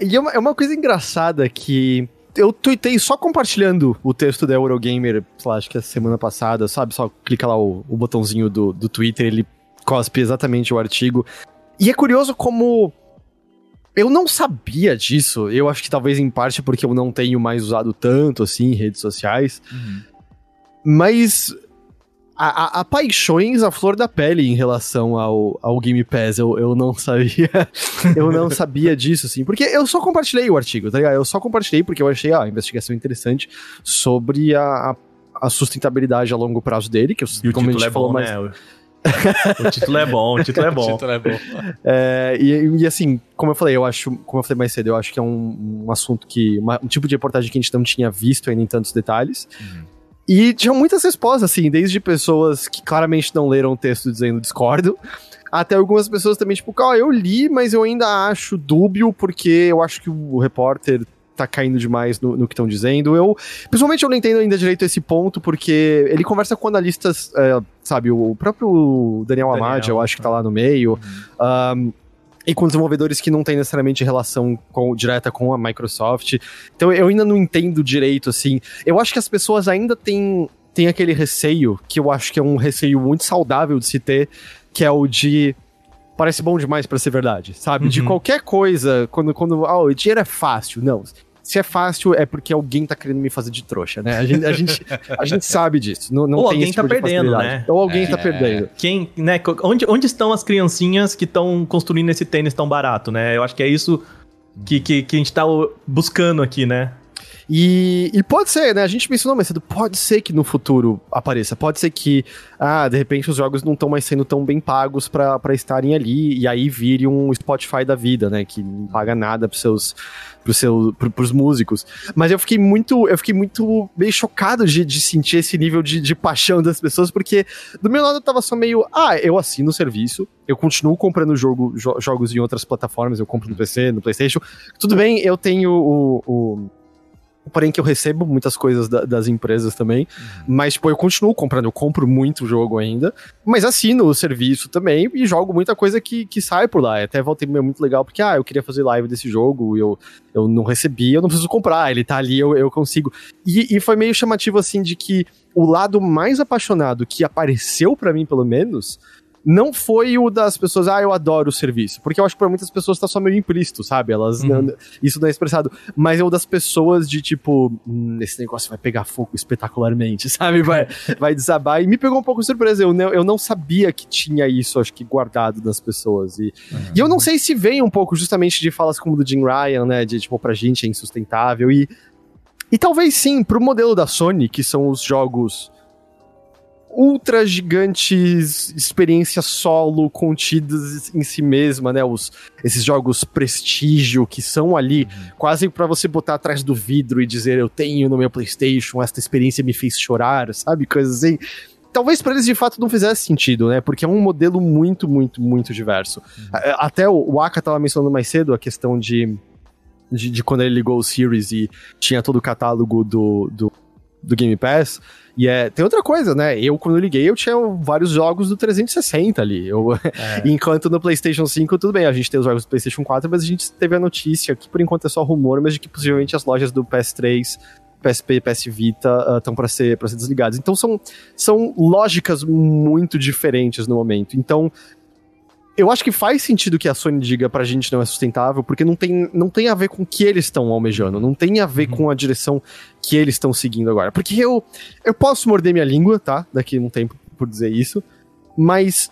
e é uma, é uma coisa engraçada que eu tuitei só compartilhando o texto da Eurogamer, sei lá, acho que a semana passada, sabe? Só clica lá o, o botãozinho do, do Twitter, ele cospe exatamente o artigo. E é curioso como eu não sabia disso. Eu acho que talvez em parte porque eu não tenho mais usado tanto assim redes sociais. Uhum. Mas há, há, paixões à flor da pele em relação ao, ao Game Pass. Eu, eu não sabia. eu não sabia disso, assim. Porque eu só compartilhei o artigo, tá ligado? Eu só compartilhei porque eu achei a investigação interessante sobre a, a, a sustentabilidade a longo prazo dele, que eu, e como a gente é falou bom, mais. Né? o título é bom, o título é bom. o título é bom. É, e, e, assim, como eu falei, eu acho, como eu falei mais cedo, eu acho que é um, um assunto que. Uma, um tipo de reportagem que a gente não tinha visto ainda em tantos detalhes. Uhum. E tinham muitas respostas, assim, desde pessoas que claramente não leram o texto dizendo discordo, até algumas pessoas também, tipo, ó, eu li, mas eu ainda acho dúbio, porque eu acho que o repórter tá caindo demais no, no que estão dizendo. Eu, pessoalmente, eu não entendo ainda direito esse ponto, porque ele conversa com analistas, é, sabe, o próprio Daniel, Daniel Amad, eu acho que tá lá no meio. Uhum. Um, e com desenvolvedores que não têm necessariamente relação com, direta com a Microsoft. Então eu ainda não entendo direito, assim. Eu acho que as pessoas ainda têm, têm aquele receio, que eu acho que é um receio muito saudável de se ter, que é o de. Parece bom demais para ser verdade, sabe? Uhum. De qualquer coisa, quando, quando. Ah, o dinheiro é fácil. Não se é fácil, é porque alguém tá querendo me fazer de trouxa, né? A gente, a gente, a gente sabe disso. Não, não Ou tem alguém tá tipo perdendo, né? Ou alguém é, tá perdendo. Quem, né? Onde, onde estão as criancinhas que estão construindo esse tênis tão barato, né? Eu acho que é isso que, que, que a gente tá buscando aqui, né? E, e, pode ser, né? A gente mencionou mais cedo, pode ser que no futuro apareça. Pode ser que, ah, de repente os jogos não estão mais sendo tão bem pagos para estarem ali, e aí vire um Spotify da vida, né? Que não paga nada pros seus. Pro seu, pro, pros músicos. Mas eu fiquei muito. Eu fiquei muito meio chocado de, de sentir esse nível de, de paixão das pessoas, porque do meu lado eu tava só meio. Ah, eu assino o serviço, eu continuo comprando jogo, jo jogos em outras plataformas, eu compro no PC, no PlayStation. Tudo bem, eu tenho o, o porém que eu recebo muitas coisas da, das empresas também, uhum. mas, tipo, eu continuo comprando, eu compro muito jogo ainda, mas assino o serviço também e jogo muita coisa que, que sai por lá, até voltei é muito legal, porque, ah, eu queria fazer live desse jogo, eu, eu não recebi, eu não preciso comprar, ele tá ali, eu, eu consigo. E, e foi meio chamativo, assim, de que o lado mais apaixonado que apareceu para mim, pelo menos, não foi o das pessoas, ah, eu adoro o serviço. Porque eu acho que pra muitas pessoas tá só meio implícito, sabe? Elas. Uhum. Não, isso não é expressado. Mas é o das pessoas de tipo, hum, esse negócio vai pegar fogo espetacularmente, sabe? Vai, vai desabar. E me pegou um pouco de surpresa. Eu não, eu não sabia que tinha isso, acho que, guardado nas pessoas. E, uhum. e eu não sei se vem um pouco justamente de falas como do Jim Ryan, né? De tipo, pra gente é insustentável. E. E talvez sim, pro modelo da Sony, que são os jogos ultra gigantes experiências solo contidas em si mesma, né? Os, esses jogos prestígio que são ali uhum. quase para você botar atrás do vidro e dizer eu tenho no meu PlayStation, esta experiência me fez chorar, sabe? Coisas assim. Talvez para eles de fato não fizesse sentido, né? Porque é um modelo muito, muito, muito diverso. Uhum. Até o, o Aka tava mencionando mais cedo a questão de, de, de quando ele ligou o Series e tinha todo o catálogo do, do, do Game Pass. E é, tem outra coisa, né? Eu, quando eu liguei, eu tinha vários jogos do 360 ali. Eu, é. enquanto no PlayStation 5, tudo bem, a gente tem os jogos do PlayStation 4, mas a gente teve a notícia, que por enquanto é só rumor, mas de que possivelmente as lojas do PS3 PSP PS Vita estão uh, para ser, pra ser desligadas. Então são, são lógicas muito diferentes no momento. Então, eu acho que faz sentido que a Sony diga pra gente não é sustentável, porque não tem, não tem a ver com o que eles estão almejando, não tem a ver com a direção que eles estão seguindo agora. Porque eu, eu posso morder minha língua, tá? Daqui a um tempo por dizer isso, mas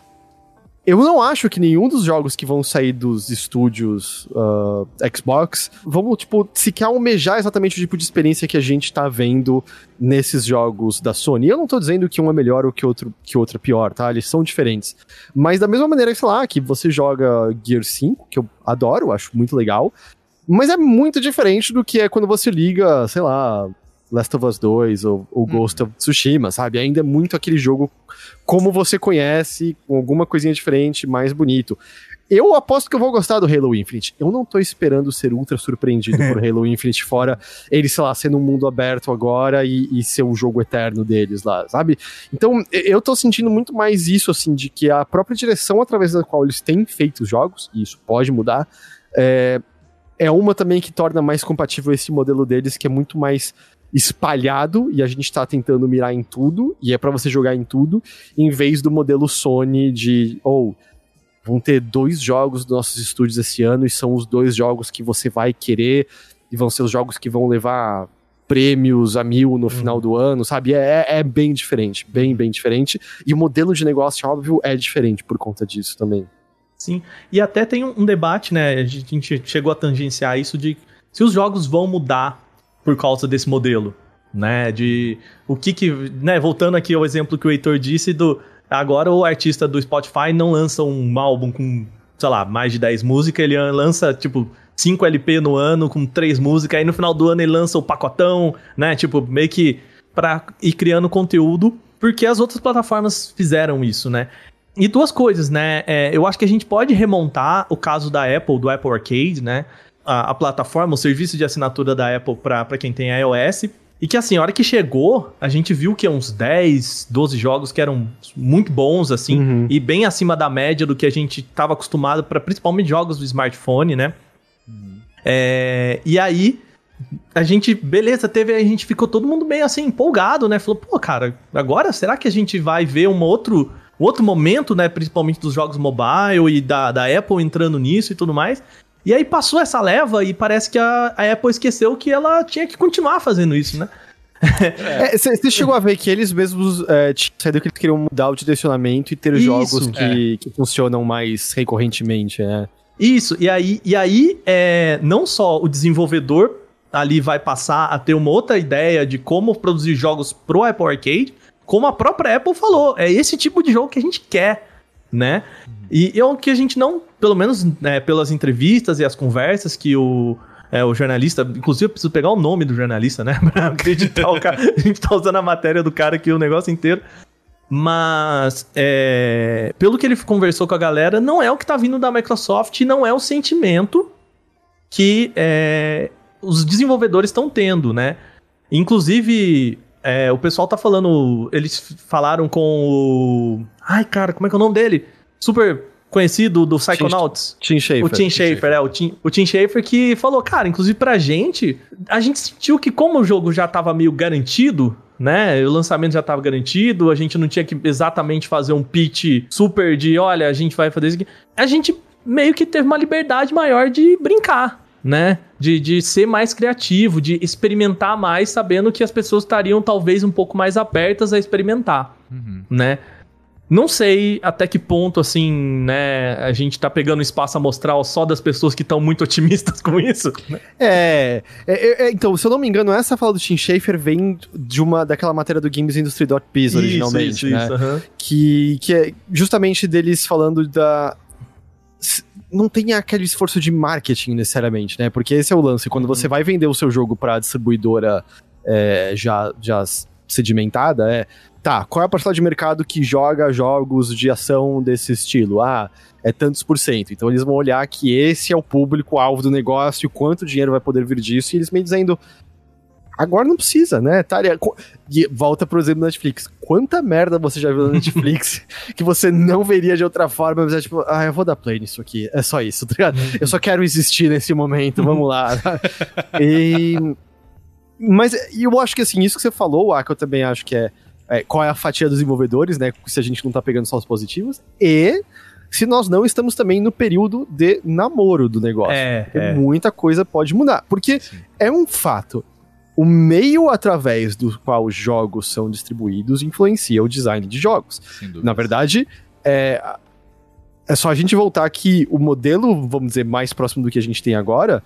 eu não acho que nenhum dos jogos que vão sair dos estúdios uh, Xbox vão, tipo, sequer almejar exatamente o tipo de experiência que a gente tá vendo nesses jogos da Sony. Eu não tô dizendo que um é melhor ou que outro, que outro é pior, tá? Eles são diferentes. Mas da mesma maneira, sei lá, que você joga Gear 5, que eu adoro, acho muito legal, mas é muito diferente do que é quando você liga, sei lá, Last of Us 2 ou, ou Ghost of Tsushima, sabe? Ainda é muito aquele jogo como você conhece, com alguma coisinha diferente, mais bonito. Eu aposto que eu vou gostar do Halo Infinite. Eu não tô esperando ser ultra surpreendido por Halo Infinite, fora ele, sei lá, sendo um mundo aberto agora e, e ser o jogo eterno deles lá, sabe? Então, eu tô sentindo muito mais isso, assim, de que a própria direção através da qual eles têm feito os jogos, e isso pode mudar, é, é uma também que torna mais compatível esse modelo deles, que é muito mais espalhado e a gente tá tentando mirar em tudo, e é para você jogar em tudo, em vez do modelo Sony de, ou oh, vão ter dois jogos dos nossos estúdios esse ano e são os dois jogos que você vai querer e vão ser os jogos que vão levar prêmios a mil no final do ano, sabe? É, é bem diferente, bem, bem diferente. E o modelo de negócio, óbvio, é diferente por conta disso também. Sim, e até tem um debate, né? A gente chegou a tangenciar isso de se os jogos vão mudar por causa desse modelo, né? De o que que, né, voltando aqui ao exemplo que o Heitor disse do agora o artista do Spotify não lança um álbum com, sei lá, mais de 10 músicas, ele lança tipo 5 LP no ano com 3 músicas, aí no final do ano ele lança o pacotão, né? Tipo, meio que para ir criando conteúdo, porque as outras plataformas fizeram isso, né? E duas coisas, né? É, eu acho que a gente pode remontar o caso da Apple, do Apple Arcade, né? A, a plataforma, o serviço de assinatura da Apple para quem tem iOS. E que assim, a hora que chegou, a gente viu que uns 10, 12 jogos que eram muito bons, assim, uhum. e bem acima da média do que a gente estava acostumado para principalmente jogos do smartphone, né? Uhum. É, e aí, a gente, beleza, teve, a gente ficou todo mundo meio assim, empolgado, né? Falou, pô, cara, agora será que a gente vai ver um outro, outro momento, né? Principalmente dos jogos mobile e da, da Apple entrando nisso e tudo mais. E aí passou essa leva e parece que a, a Apple esqueceu que ela tinha que continuar fazendo isso, né? Você é, chegou a ver que eles mesmos é, saíram que eles queriam mudar o direcionamento e ter Isso, jogos que, é. que funcionam mais recorrentemente, né? Isso, e aí, e aí é, não só o desenvolvedor ali vai passar a ter uma outra ideia de como produzir jogos pro Apple Arcade, como a própria Apple falou, é esse tipo de jogo que a gente quer, né? E é o que a gente não, pelo menos né, pelas entrevistas e as conversas que o, é, o jornalista, inclusive eu preciso pegar o nome do jornalista, né? Pra acreditar o cara. A gente tá usando a matéria do cara aqui o negócio inteiro. Mas, é, pelo que ele conversou com a galera, não é o que tá vindo da Microsoft e não é o sentimento que é, os desenvolvedores estão tendo, né? Inclusive, é, o pessoal tá falando. Eles falaram com. Ai, cara, como é que é o nome dele? super conhecido do Psychonauts. Tim Schafer. O Tim Schafer, é. O Tim, o Tim Schafer que falou, cara, inclusive pra gente, a gente sentiu que como o jogo já tava meio garantido, né? O lançamento já estava garantido, a gente não tinha que exatamente fazer um pitch super de, olha, a gente vai fazer isso aqui. A gente meio que teve uma liberdade maior de brincar, né? De, de ser mais criativo, de experimentar mais, sabendo que as pessoas estariam talvez um pouco mais abertas a experimentar, uhum. né? Não sei até que ponto, assim, né, a gente tá pegando espaço amostral só das pessoas que estão muito otimistas com isso. Né? É, é, é, Então, se eu não me engano, essa fala do Tim Schafer vem de uma daquela matéria do GamesIndustry.biz originalmente, isso, né? Isso, uhum. que, que é justamente deles falando da não tem aquele esforço de marketing necessariamente, né? Porque esse é o lance. Quando você uhum. vai vender o seu jogo pra distribuidora é, já, já sedimentada, é tá, qual é a parcela de mercado que joga jogos de ação desse estilo? Ah, é tantos por cento. Então eles vão olhar que esse é o público-alvo do negócio, quanto dinheiro vai poder vir disso, e eles meio dizendo. Agora não precisa, né? Tá, e volta pro exemplo da Netflix. Quanta merda você já viu na Netflix que você não veria de outra forma, mas é tipo, ah, eu vou dar play nisso aqui. É só isso, tá ligado? Eu só quero existir nesse momento, vamos lá. e... Mas eu acho que assim, isso que você falou, ah, que eu também acho que é é, qual é a fatia dos desenvolvedores, né? Se a gente não tá pegando só os positivos. E se nós não estamos também no período de namoro do negócio. É, é. muita coisa pode mudar. Porque é um fato. O meio através do qual os jogos são distribuídos influencia o design de jogos. Na verdade, é, é só a gente voltar que o modelo, vamos dizer, mais próximo do que a gente tem agora,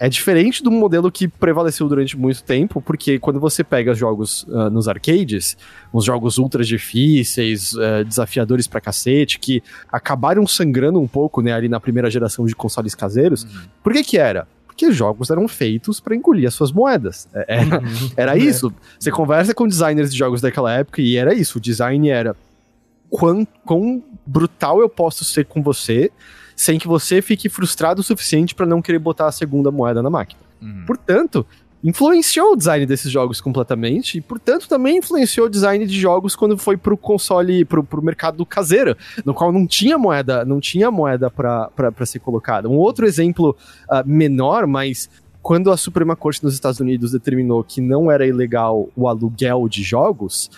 é diferente do modelo que prevaleceu durante muito tempo, porque quando você pega jogos ah, nos arcades, uns jogos ultra difíceis, eh, desafiadores pra cacete, que acabaram sangrando um pouco, né, ali na primeira geração de consoles caseiros, por que que era? Porque os jogos eram feitos pra engolir as suas moedas. É- Era, era isso. Você conversa com designers de jogos daquela época e era isso. O design era quão, quão brutal eu posso ser com você sem que você fique frustrado o suficiente pra não querer botar a segunda moeda na máquina. Uhum. Portanto, influenciou o design desses jogos completamente e, portanto, também influenciou o design de jogos quando foi pro console, pro, pro mercado caseiro, no qual não tinha moeda, não tinha moeda pra ser colocada. Um outro exemplo ah, menor, mas quando a Suprema Corte nos Estados Unidos determinou que não era ilegal o aluguel de jogos,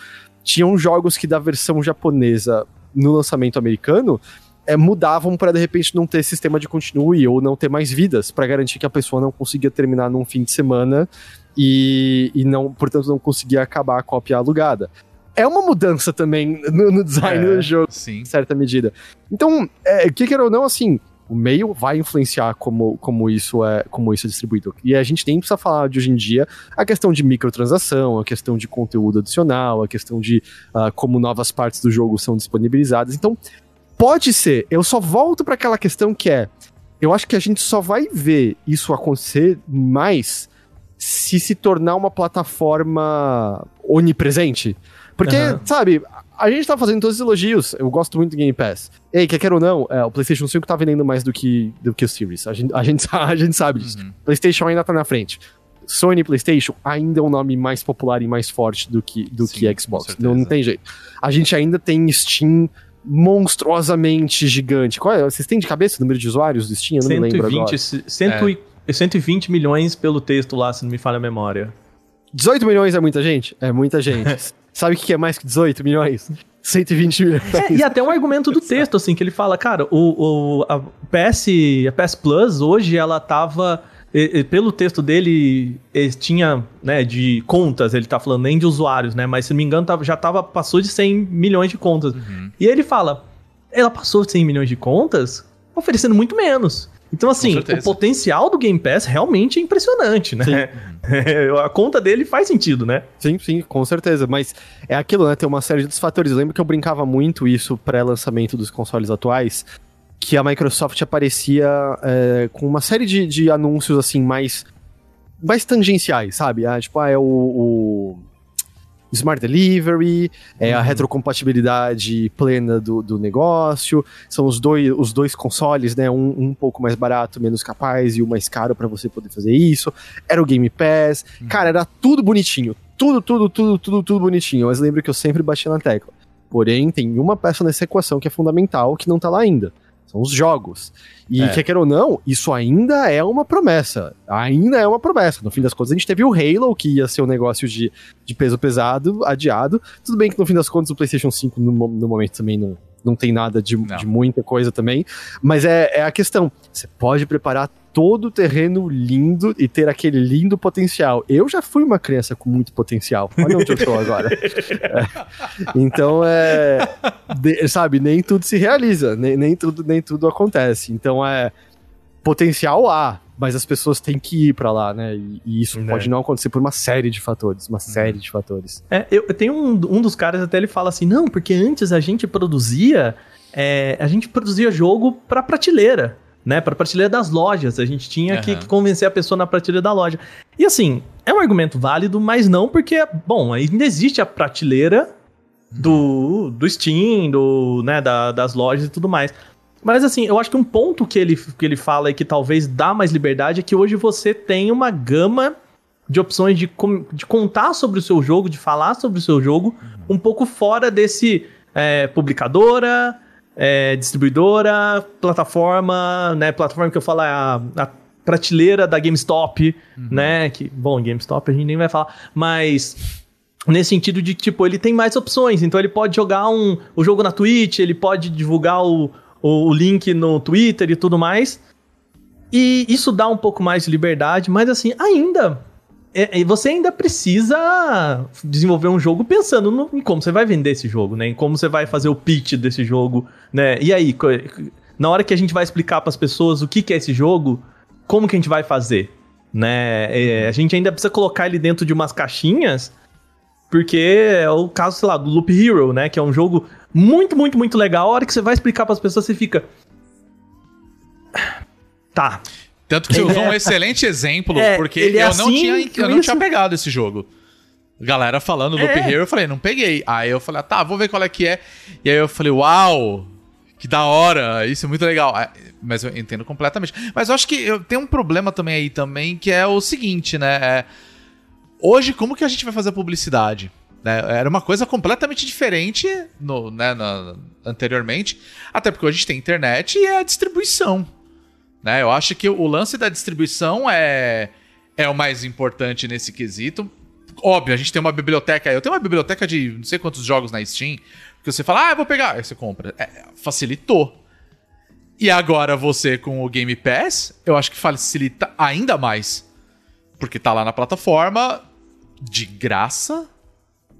tinham jogos que da versão japonesa no lançamento americano é, mudavam para de repente não ter sistema de continue ou não ter mais vidas para garantir que a pessoa não conseguia terminar num fim de semana e, e não, portanto, não conseguia acabar a cópia alugada. É uma mudança também no, no design É, do jogo Sim. em certa medida. Então, é, que quer ou não, assim, o meio vai influenciar como, como, isso é, como isso é distribuído. E a gente nem precisa falar de hoje em dia a questão de microtransação, a questão de conteúdo adicional, a questão de ah, como novas partes do jogo são disponibilizadas. Então, pode ser. Eu só volto para aquela questão que é. Eu acho que a gente só vai ver isso acontecer mais se se tornar uma plataforma onipresente. Porque, Aham. sabe, a gente tá fazendo todos os elogios. Eu gosto muito do Game Pass. Ei, quer queira ou não, é, o PlayStation 5 tá vendendo mais do que, do que o Series. A gente, a, gente, a gente sabe disso. Uhum. PlayStation ainda tá na frente. Sony PlayStation ainda é um nome mais popular e mais forte do que, do Sim, que Xbox. Não, não tem jeito. A gente ainda tem Steam monstruosamente gigante. Qual é? Vocês têm de cabeça o número de usuários do Steam? Eu não me lembro 120, agora. cento e- 120 milhões pelo texto lá, se não me falha a memória. 18 milhões é muita gente? É muita gente. Sabe o que é mais que 18 milhões? 120 milhões. É, e até um argumento do texto, assim, que ele fala, cara, o, o- a, PS, a PS Plus hoje, ela tava. E- e pelo texto dele, ele tinha, né, de contas, ele tá falando nem de usuários, né? Mas se não me engano, tava- já tava, passou de 100 milhões de contas. E ele fala, ela passou de 100 milhões de contas oferecendo muito menos. Então, assim, o potencial do Game Pass realmente é impressionante, né? a conta dele faz sentido, né? Sim, sim, com certeza. Mas é aquilo, né? Tem uma série de outros fatores. Eu lembro que eu brincava muito isso pré-lançamento dos consoles atuais, que a Microsoft aparecia é, com uma série de, de anúncios, assim, mais, mais tangenciais, sabe? Ah, tipo, ah, é o, o Smart Delivery, é a retrocompatibilidade plena do, do negócio, são os dois, os dois consoles, né? Um, um pouco mais barato, menos capaz, e o mais caro para você poder fazer isso. Era o Game Pass. Cara, era tudo bonitinho. Tudo, tudo, tudo, tudo, tudo bonitinho. Mas lembro que eu sempre bati na tecla. Porém, tem uma peça nessa equação que é fundamental, que não tá lá ainda. São os jogos. E, É. quer queira ou não, isso ainda é uma promessa. Ainda é uma promessa. No fim das contas, a gente teve o Halo, que ia ser um negócio de, de peso pesado, adiado. Tudo bem que no fim das contas o PlayStation 5 no, no momento também não, não tem nada de, de muita coisa também. Mas é, é a questão. Você pode preparar todo o terreno lindo e ter aquele lindo potencial. Eu já fui uma criança com muito potencial. Olha onde eu tô agora. É. Então, é. de- sabe, nem tudo se realiza, nem, nem, tudo, nem tudo acontece. Então, é. Potencial há, mas as pessoas têm que ir pra lá, né? E, e isso Né. pode não acontecer por uma série de fatores. Uma série de fatores. É, eu, eu tenho um, um dos caras até ele fala assim, não, porque antes a gente produzia, é, a gente produzia jogo pra prateleira, né, pra prateleira das lojas, a gente tinha que, Aham. que convencer a pessoa na prateleira da loja. E assim, é um argumento válido, mas não porque, bom, ainda existe a prateleira do, do Steam, do, né, da- das lojas e tudo mais. Mas assim, eu acho que um ponto que ele, que ele fala e que talvez dá mais liberdade é que hoje você tem uma gama de opções de, de contar sobre o seu jogo, de falar sobre o seu jogo, um pouco fora desse é, publicadora, é, distribuidora, plataforma, né? Plataforma que eu falo é a, a prateleira da GameStop, né? Que, bom, GameStop a gente nem vai falar, mas nesse sentido de que, tipo, ele tem mais opções, então ele pode jogar um, o jogo na Twitch, ele pode divulgar o, o, o link no Twitter e tudo mais. E isso dá um pouco mais de liberdade, mas assim, ainda. É- é, você ainda precisa desenvolver um jogo pensando no- em como você vai vender esse jogo, né? Em como você vai fazer o pitch desse jogo, né? E aí, na hora que a gente vai explicar para as pessoas o que, que é esse jogo, como que a gente vai fazer, né? É, a gente ainda precisa colocar ele dentro de umas caixinhas, porque é o caso, sei lá, do Loop Hero, né? Que é um jogo muito, muito, muito legal. A hora que você vai explicar para as pessoas, você fica. Tá, Tanto que você usou um é- excelente exemplo, É, porque é eu, não assim, tinha, com eu não isso- tinha pegado esse jogo. Galera falando Loop É. Hero, eu falei, não peguei. Aí eu falei, ah, tá, vou ver qual é que é. E aí eu falei, uau, que da hora, isso é muito legal. Ah, Mas eu entendo completamente. Mas eu acho que eu tenho um problema também aí também, que é o seguinte, né? É, hoje, como que a gente vai fazer a publicidade? né? Era uma coisa completamente diferente no, né, na- anteriormente. Até porque hoje a gente tem internet e é a distribuição. Né? Eu acho que o lance da distribuição é, é o mais importante nesse quesito. Óbvio, a gente tem uma biblioteca. Eu tenho uma biblioteca de não sei quantos jogos na Steam. Que você fala, ah, eu vou pegar. Aí você compra. É, facilitou. E agora você com o Game Pass, eu acho que facilita ainda mais. Porque tá lá na plataforma de graça,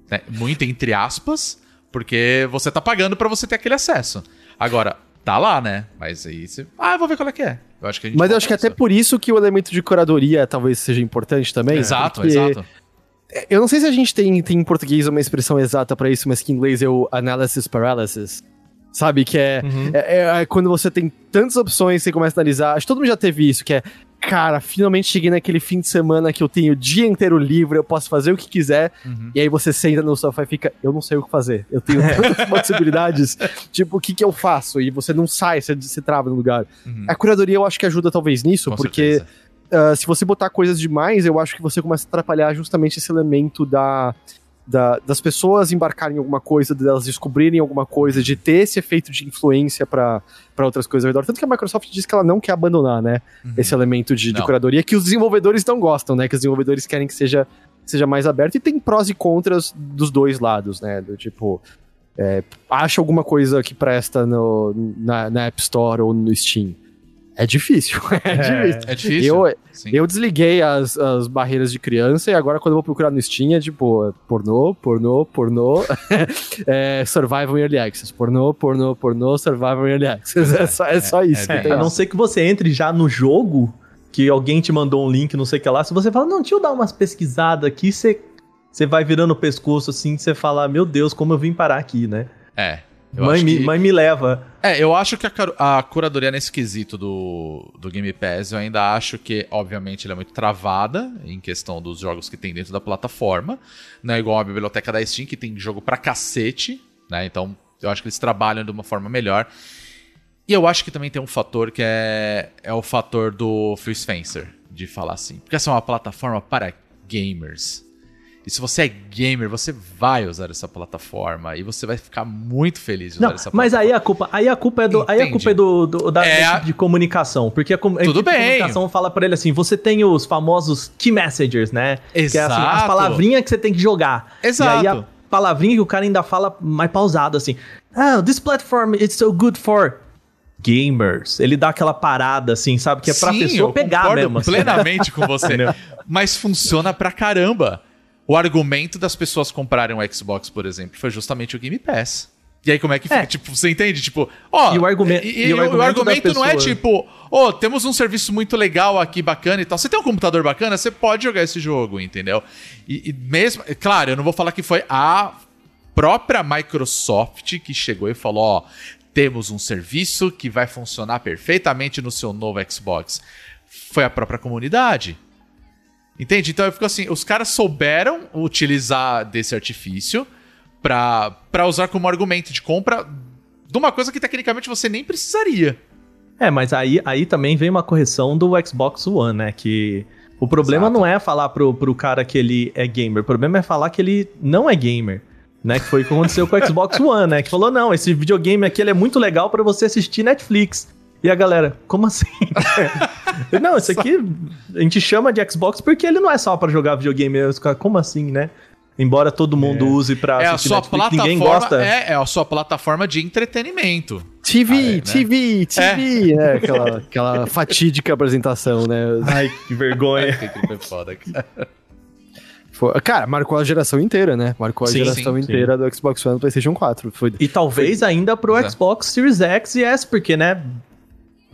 né? muito entre aspas, porque você tá pagando pra você ter aquele acesso. Agora, tá lá, né? Mas aí você. Ah, eu vou ver qual é que é. Eu acho que Mas eu acho que até por isso que o elemento de curadoria talvez seja importante também. Exato, exato. Eu não sei se a gente tem, tem em português uma expressão exata pra isso, mas que em inglês é o analysis paralysis. Sabe? Que é, é, é- é quando você tem tantas opções, você começa a analisar. Acho que todo mundo já teve isso, que é. Cara, finalmente cheguei naquele fim de semana que eu tenho o dia inteiro livre, eu posso fazer o que quiser. E aí você senta no sofá e fica, eu não sei o que fazer. Eu tenho tantas possibilidades. Tipo, o que que eu faço? E você não sai, você se trava no lugar. A curadoria eu acho que ajuda talvez nisso, Com porque ah, se você botar coisas demais, eu acho que você começa a atrapalhar justamente esse elemento da, da- das pessoas embarcarem em alguma coisa, delas descobrirem alguma coisa, de ter esse efeito de influência pra outras coisas ao redor. Tanto que a Microsoft diz que ela não quer abandonar, né? Esse elemento de, de curadoria que os desenvolvedores não gostam, né? Que os desenvolvedores querem que seja, seja mais aberto. E tem prós e contras dos dois lados, né? Do tipo. é, acha alguma coisa que presta no, na, na App Store ou no Steam. É difícil. É, difícil. É difícil. Eu, Sim. eu desliguei as, as barreiras de criança e agora quando eu vou procurar no Steam é tipo é pornô, pornô, pornô, é, Survival Early Access. Pornô, pornô, pornô, Survival Early Access. É só, é só isso. é não tem a não ser que você entre já no jogo, que alguém te mandou um link, não sei o que lá. Se você fala, não, deixa eu dar umas pesquisadas aqui, você, você vai virando o pescoço assim, você fala, meu Deus, como eu vim parar aqui, né? É. Eu Mãe acho me, que- mãe me leva. É, eu acho que a, a curadoria nesse quesito do, do Game Pass, eu ainda acho que, obviamente, ela é muito travada em questão dos jogos que tem dentro da plataforma. Não é igual a biblioteca da Steam, que tem jogo pra cacete, né? Então, eu acho que eles trabalham de uma forma melhor. E eu acho que também tem um fator que é, é o fator do Phil Spencer, de falar assim. Porque essa é uma plataforma para gamers. E se você é gamer, você vai usar essa plataforma e você vai ficar muito feliz de usar Não, essa mas plataforma. aí a culpa, aí a culpa é do, aí a Entendi. culpa é do, do- da, É equipe de comunicação, porque a, com- a Tudo bem. comunicação fala pra ele assim, você tem os famosos key messengers, né? Que é assim, as Exato. palavrinhas que você tem que jogar. Exato. E aí a palavrinha que o cara ainda fala mais pausado assim, ah, this platform is so good for gamers. Ele dá aquela parada assim, sabe, que é pra Sim, pessoa eu pegar mesmo. assim. plenamente com você. Mas funciona pra caramba. O argumento das pessoas comprarem um Xbox, por exemplo, foi justamente o Game Pass. E aí, como é que fica? É. Tipo, você entende? Tipo, ó. E o argumen- e- e o e o argumento argumento da não é tipo, ó, temos um serviço muito legal aqui, bacana e tal. Você tem um computador bacana, você pode jogar esse jogo, entendeu? E, e mesmo. Claro, eu não vou falar que foi a própria Microsoft que chegou e falou: ó, temos um serviço que vai funcionar perfeitamente no seu novo Xbox. Foi a própria comunidade. Entende? Então eu fico assim: os caras souberam utilizar desse artifício pra, pra usar como argumento de compra de uma coisa que tecnicamente você nem precisaria. É, mas aí, aí também vem uma correção do Xbox One, né? Que o problema Exato. não é falar pro, pro cara que ele é gamer, o problema é falar que ele não é gamer. Né, que foi o que aconteceu com o Xbox One, né? Que falou, não, esse videogame aqui é muito legal pra você assistir Netflix. E a galera, como assim? não, isso aqui a gente chama de Xbox porque ele não é só pra jogar videogame. Os caras, Como assim, né? Embora todo mundo use pra É a assistir sua Netflix, plataforma. ninguém gosta. É, é a sua plataforma de entretenimento. TV, Ah, é, né? TV, TV, né? Aquela, aquela fatídica apresentação, né? Ai, que vergonha. Que foi foda, cara. Foi- cara, marcou a geração inteira, né? Marcou a Sim, geração sim, inteira do Xbox One e do PlayStation 4. Foi E talvez ainda pro Pois é. Xbox Series X e S, porque, né?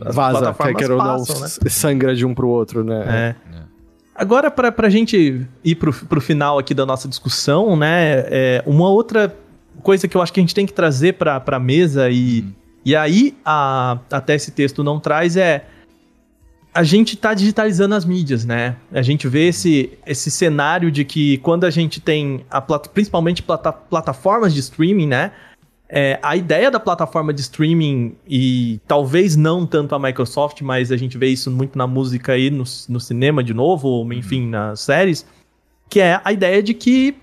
As vaza, quer, ou não, né? sangra de um pro outro, né? É. Agora, pra, pra gente ir pro, pro final aqui da nossa discussão, né? é, uma outra coisa que eu acho que a gente tem que trazer pra, pra mesa e, e aí a, até esse texto não traz é a gente tá digitalizando as mídias, né? A gente vê esse, esse cenário de que quando a gente tem a plata, principalmente plata, plataformas de streaming, né? É, a ideia da plataforma de streaming, e talvez não tanto a Microsoft, mas a gente vê isso muito na música e no, no cinema de novo, ou enfim, nas séries, que é a ideia de que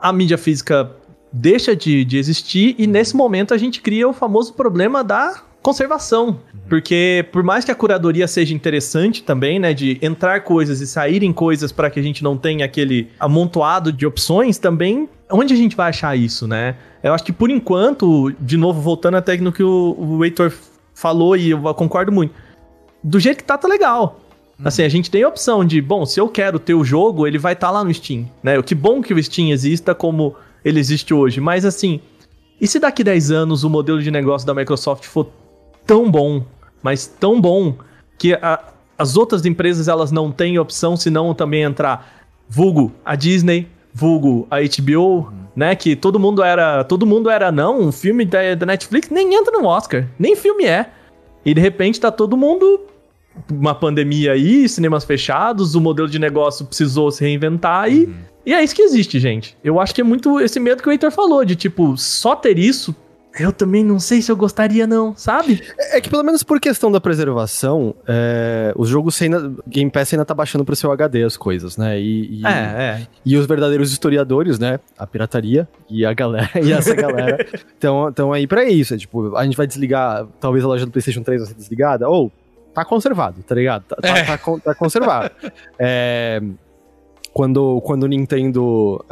a mídia física deixa de, de existir e nesse momento a gente cria o famoso problema da conservação. Porque por mais que a curadoria seja interessante também, né, de entrar coisas e saírem coisas para que a gente não tenha aquele amontoado de opções, também onde a gente vai achar isso, né? Eu acho que por enquanto, de novo voltando até no que o, o Heitor falou e eu concordo muito. Do jeito que tá, tá legal. Assim, a gente tem a opção de, bom, se eu quero ter o jogo, ele vai estar lá no Steam, né? Que bom que o Steam exista como ele existe hoje, mas assim, e se daqui 10 anos o modelo de negócio da Microsoft for tão bom, mas tão bom, que a- as outras empresas elas não têm opção senão também entrar, vulgo a Disney, vulgo a HBO, né? Que todo mundo era, todo mundo era não, um filme da, da Netflix nem entra no Oscar, nem filme é. E de repente tá todo mundo uma pandemia aí, cinemas fechados, o modelo de negócio precisou se reinventar e, e é isso que existe, gente. Eu acho que é muito esse medo que o Heitor falou, de tipo, só ter isso, eu também não sei se eu gostaria não, sabe? É que pelo menos por questão da preservação, é, os jogos ainda, Game Pass ainda tá baixando pro seu HD as coisas, né? E, e, É, é. e os verdadeiros historiadores, né? A pirataria e a galera e essa galera estão aí pra isso. É, tipo, a gente vai desligar, talvez a loja do PlayStation 3 vai ser desligada, ou tá conservado, tá ligado? Tá, tá- É. tá tá conservado. É, quando, quando o Nintendo.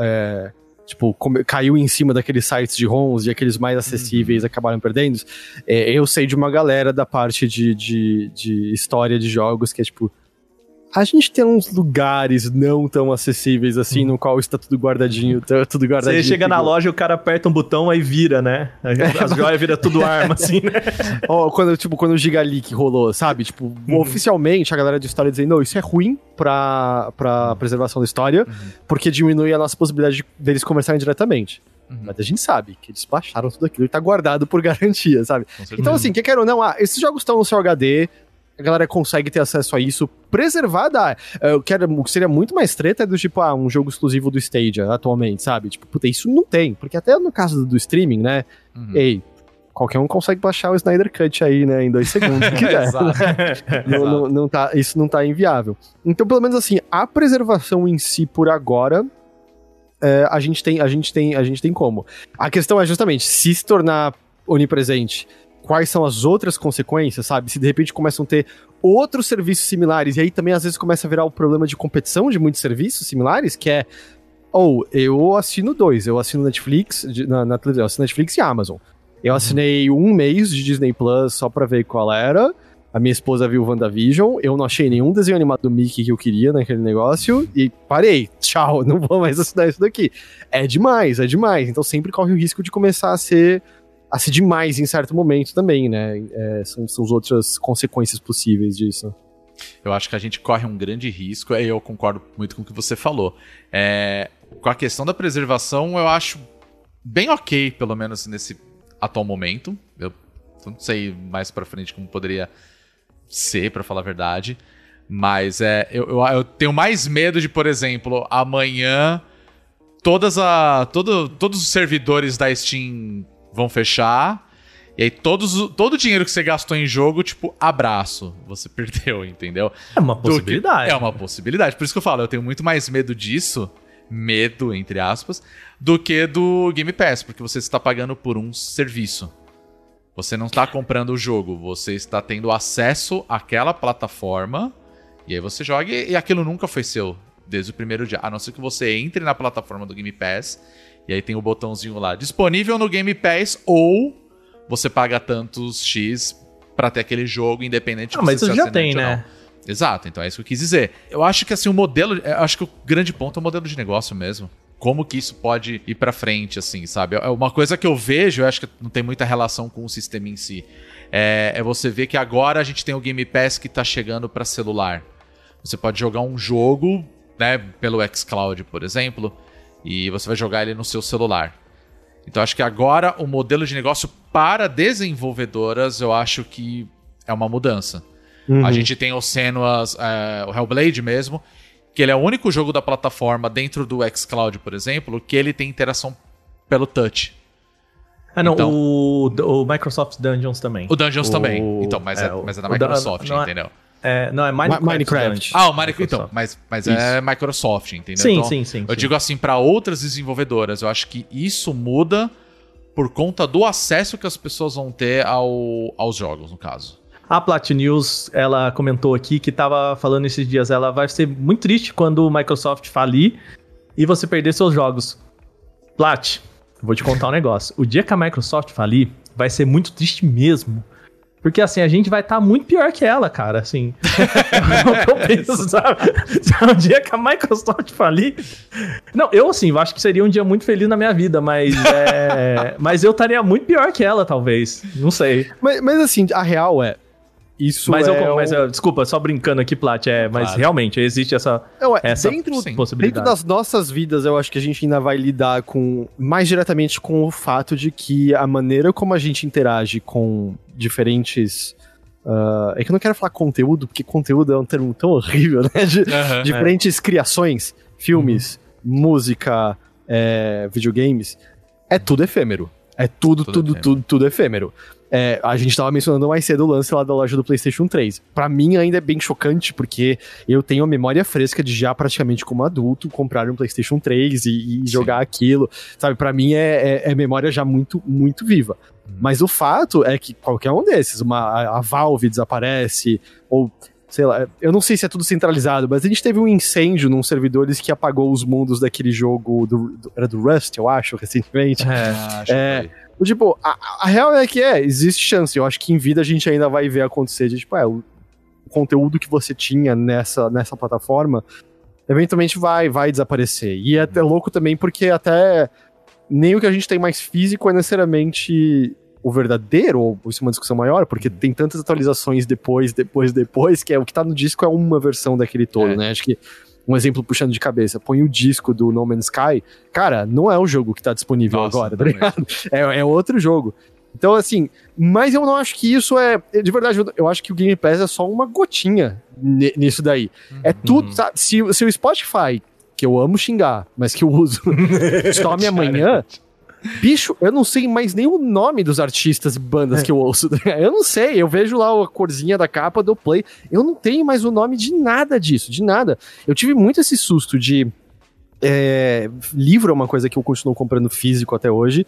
Tipo, come- caiu em cima daqueles sites de ROMs e aqueles mais acessíveis acabaram perdendo. é, eu sei de uma galera da parte de, de, de história de jogos que é tipo. A gente tem uns lugares não tão acessíveis assim, no qual está tudo guardadinho, tá tudo guardadinho. Você chega na loja e o cara aperta um botão aí vira, né? As joias viram tudo arma, assim, né? Ó, quando, tipo, quando o Giga Leak rolou, sabe? Tipo, Uhum. oficialmente a galera de história dizendo, não, isso é ruim pra, pra Uhum. preservação da história, porque diminui a nossa possibilidade de, deles conversarem diretamente. Uhum. Mas a gente sabe que eles baixaram tudo aquilo e tá guardado por garantia, sabe? Então, assim, quer queira ou não, ah, esses jogos estão no seu HD, a galera consegue ter acesso a isso, preservar dá. Eu quero, o que seria muito mais treta é do tipo, ah, um jogo exclusivo do Stadia atualmente, sabe? Tipo, puta, isso não tem, porque até no caso do streaming, né? Uhum. Ei, qualquer um consegue baixar o Snyder Cut aí, né, em dois segundos, se quiser. Exato. Não- não- não tá, isso não tá inviável. Então, pelo menos assim, a preservação em si por agora, é, a gente tem, a gente tem, a gente tem como. A questão é justamente se se tornar onipresente, quais são as outras consequências, sabe? Se de repente começam a ter outros serviços similares e aí também às vezes começa a virar o problema de competição de muitos serviços similares, que é ou eu assino dois, eu assino Netflix na, na televisão, eu assino Netflix e Amazon. Eu assinei um mês de Disney Plus só pra ver qual era. A minha esposa viu WandaVision, eu não achei nenhum desenho animado do Mickey que eu queria naquele negócio e parei. Tchau, não vou mais assinar isso daqui. É demais, é demais. Então sempre corre o risco de começar a ser a ser demais em certo momento também, né? É, são, são as outras consequências possíveis disso. Eu acho que a gente corre um grande risco, e eu concordo muito com o que você falou. É, com a questão da preservação, eu acho bem ok, pelo menos nesse atual momento. Eu não sei mais pra frente como poderia ser, pra falar a verdade. Mas é, eu, eu, eu tenho mais medo de, por exemplo, amanhã todas a, todo, todos os servidores da Steam vão fechar. E aí todos, todo o dinheiro que você gastou em jogo, tipo, abraço. Você perdeu, entendeu? É uma do que- possibilidade. É uma possibilidade. Por isso que eu falo, eu tenho muito mais medo disso, medo, entre aspas, do que do Game Pass, porque você está pagando por um serviço. Você não está comprando o jogo, você está tendo acesso àquela plataforma, e aí você joga e aquilo nunca foi seu. desde o primeiro dia. A não ser que você entre na plataforma do Game Pass e aí tem o botãozinho lá disponível no Game Pass ou você paga tantos X pra ter aquele jogo independente de Ah, mas você isso já tem, né? Exato, então é isso que eu quis dizer. Eu acho que assim o modelo, eu acho que o grande ponto é o modelo de negócio mesmo. Como que isso pode ir pra frente, assim, sabe? É uma coisa que eu vejo, eu acho que não tem muita relação com o sistema em si. É, é você ver que agora a gente tem o Game Pass que tá chegando pra celular. Você pode jogar um jogo, né, pelo xCloud, por exemplo, e você vai jogar ele no seu celular. Então acho que agora o modelo de negócio para desenvolvedoras, eu acho que é uma mudança. A gente tem o Senua's, é, o Hellblade mesmo, que ele é o único jogo da plataforma dentro do xCloud, por exemplo, que ele tem interação pelo touch. Ah, não, Então- o, o Microsoft Dungeons também. O Dungeons O- também. Então, mas é, é, mas é da da- Microsoft, não é- entendeu? É, não, é Minecraft. Minecraft. Ah, o Minecraft, então, mas, mas é Microsoft, entendeu? Sim, Então, sim, sim, Eu sim. digo assim, para outras desenvolvedoras, eu acho que isso muda por conta do acesso que as pessoas vão ter ao, aos jogos, no caso. A Plat News, ela comentou aqui que tava falando esses dias, ela vai ser muito triste quando o Microsoft falir e você perder seus jogos. Plat, vou te contar um negócio. O dia que a Microsoft falir, vai ser muito triste mesmo. Porque assim, a gente vai estar muito pior que ela, cara, assim. É o que eu penso, sabe? Sabe, O dia que a Microsoft falir. Não, eu assim, eu acho que seria um dia muito feliz na minha vida, mas é... mas eu estaria muito pior que ela, talvez. Não sei. Mas, mas assim, a real é. Isso Mas, é. eu, mas eu- desculpa, só brincando aqui, Plat, é, mas Claro. realmente existe essa, Não, é, essa dentro, sim, dentro possibilidade. das nossas vidas, eu acho que a gente ainda vai lidar com mais diretamente com o fato de que a maneira como a gente interage com diferentes. ah, é que eu não quero falar conteúdo, porque conteúdo é um termo tão horrível, né? De, diferentes criações, filmes, música, é, videogames, é tudo efêmero. É tudo, Tudo tudo, efêmero. tudo, tudo efêmero. É, a gente tava mencionando mais cedo o lance lá da loja do PlayStation 3. Pra mim ainda é bem chocante, porque eu tenho a memória fresca de já praticamente como adulto comprar um PlayStation 3 e, e jogar aquilo. Sabe, Pra mim é, é, é memória já muito, muito viva. Mas o fato é que qualquer um desses, uma, a, a Valve desaparece, ou sei lá, eu não sei se é tudo centralizado, mas a gente teve um incêndio num servidores que apagou os mundos daquele jogo do, do- era do Rust, eu acho, recentemente. É, acho É. que. Tipo, a, a real é que é, existe chance. Eu acho que em vida a gente ainda vai ver acontecer de, tipo, é, o, o conteúdo que você tinha nessa, nessa plataforma eventualmente vai, vai desaparecer. E é até louco também porque até nem o que a gente tem mais físico é necessariamente o verdadeiro, ou isso é uma discussão maior, porque tem tantas atualizações depois, depois, depois, que é o que tá no disco é uma versão daquele todo, É. né? Acho que um exemplo puxando de cabeça, põe o disco do No Man's Sky, cara, não é o jogo que tá disponível Nossa, agora, tá ligado? É, é outro jogo. Então, assim, mas eu não acho que isso é. De verdade, eu- acho que o Game Pass é só uma gotinha ni- nisso daí. É tudo, sabe? Se, se o Spotify, que eu amo xingar, mas que eu uso, some amanhã. Bicho, eu não sei mais nem o nome dos artistas e bandas que eu ouço. Eu não sei, eu vejo lá a corzinha da capa do Play. Eu não tenho mais o nome de nada disso, de nada. Eu tive muito esse susto de. é, livro é uma coisa que eu continuo comprando físico até hoje,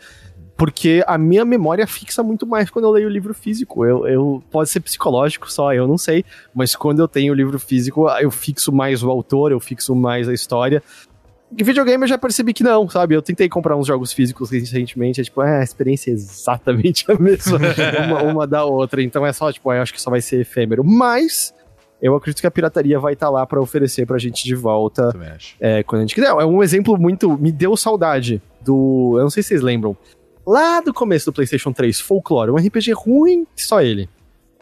porque a minha memória fixa muito mais quando eu leio o livro físico. Eu, eu pode ser psicológico só, eu não sei, mas quando eu tenho o livro físico, eu fixo mais o autor, eu fixo mais a história. E videogame eu já percebi que não, sabe? Eu tentei comprar uns jogos físicos recentemente, é tipo, é, a experiência é exatamente a mesma, uma, uma da outra. Então é só, tipo, eu acho que só vai ser efêmero. Mas eu acredito que a pirataria vai estar lá pra oferecer pra gente de volta Também acho. é, quando a gente quiser. É um exemplo muito. Me deu saudade do. Eu não sei se vocês lembram. Lá do começo do PlayStation 3, Folklore, um RPG ruim, só ele.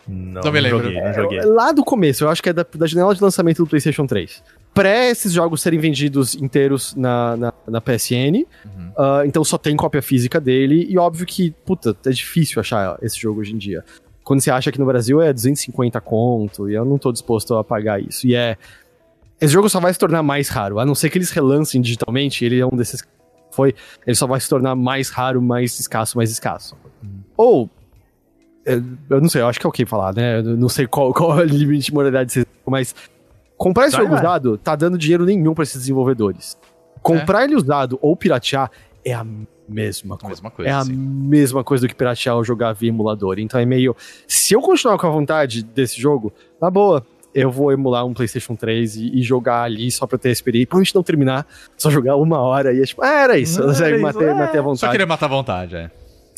Não, Não me lembro. joguei, não joguei. Lá do começo, eu acho que é da, da janela de lançamento do PlayStation 3. Pré esses jogos serem vendidos inteiros na, na, na PSN. Uhum. ah, então só tem cópia física dele. E óbvio que, puta, é difícil achar esse jogo hoje em dia. Quando você acha que no Brasil é 250 conto, e eu não tô disposto a pagar isso. E é. Esse jogo só vai se tornar mais raro. A não ser que eles relancem digitalmente, ele é um desses. que Foi. Ele só vai se tornar mais raro, mais escasso, mais escasso. Ou. é, Eu não sei, eu acho que é ok falar, né? Eu não sei qual, qual é o limite de moralidade mas. Comprar esse Vai, jogo usado tá dando dinheiro nenhum pra esses desenvolvedores. Comprar ele usado ou piratear é a mesma coisa. Mesma coisa, É a sim. mesma coisa do que piratear ou jogar via emulador. Então é meio. Se eu continuar com a vontade desse jogo, na boa, eu vou emular um PlayStation 3 e, e jogar ali só pra ter experiência. Provavelmente não terminar, só jogar uma hora e é tipo, ah, era isso. Era Sabe, isso, matei, é. matei a Só vontade. queria matar a vontade, é.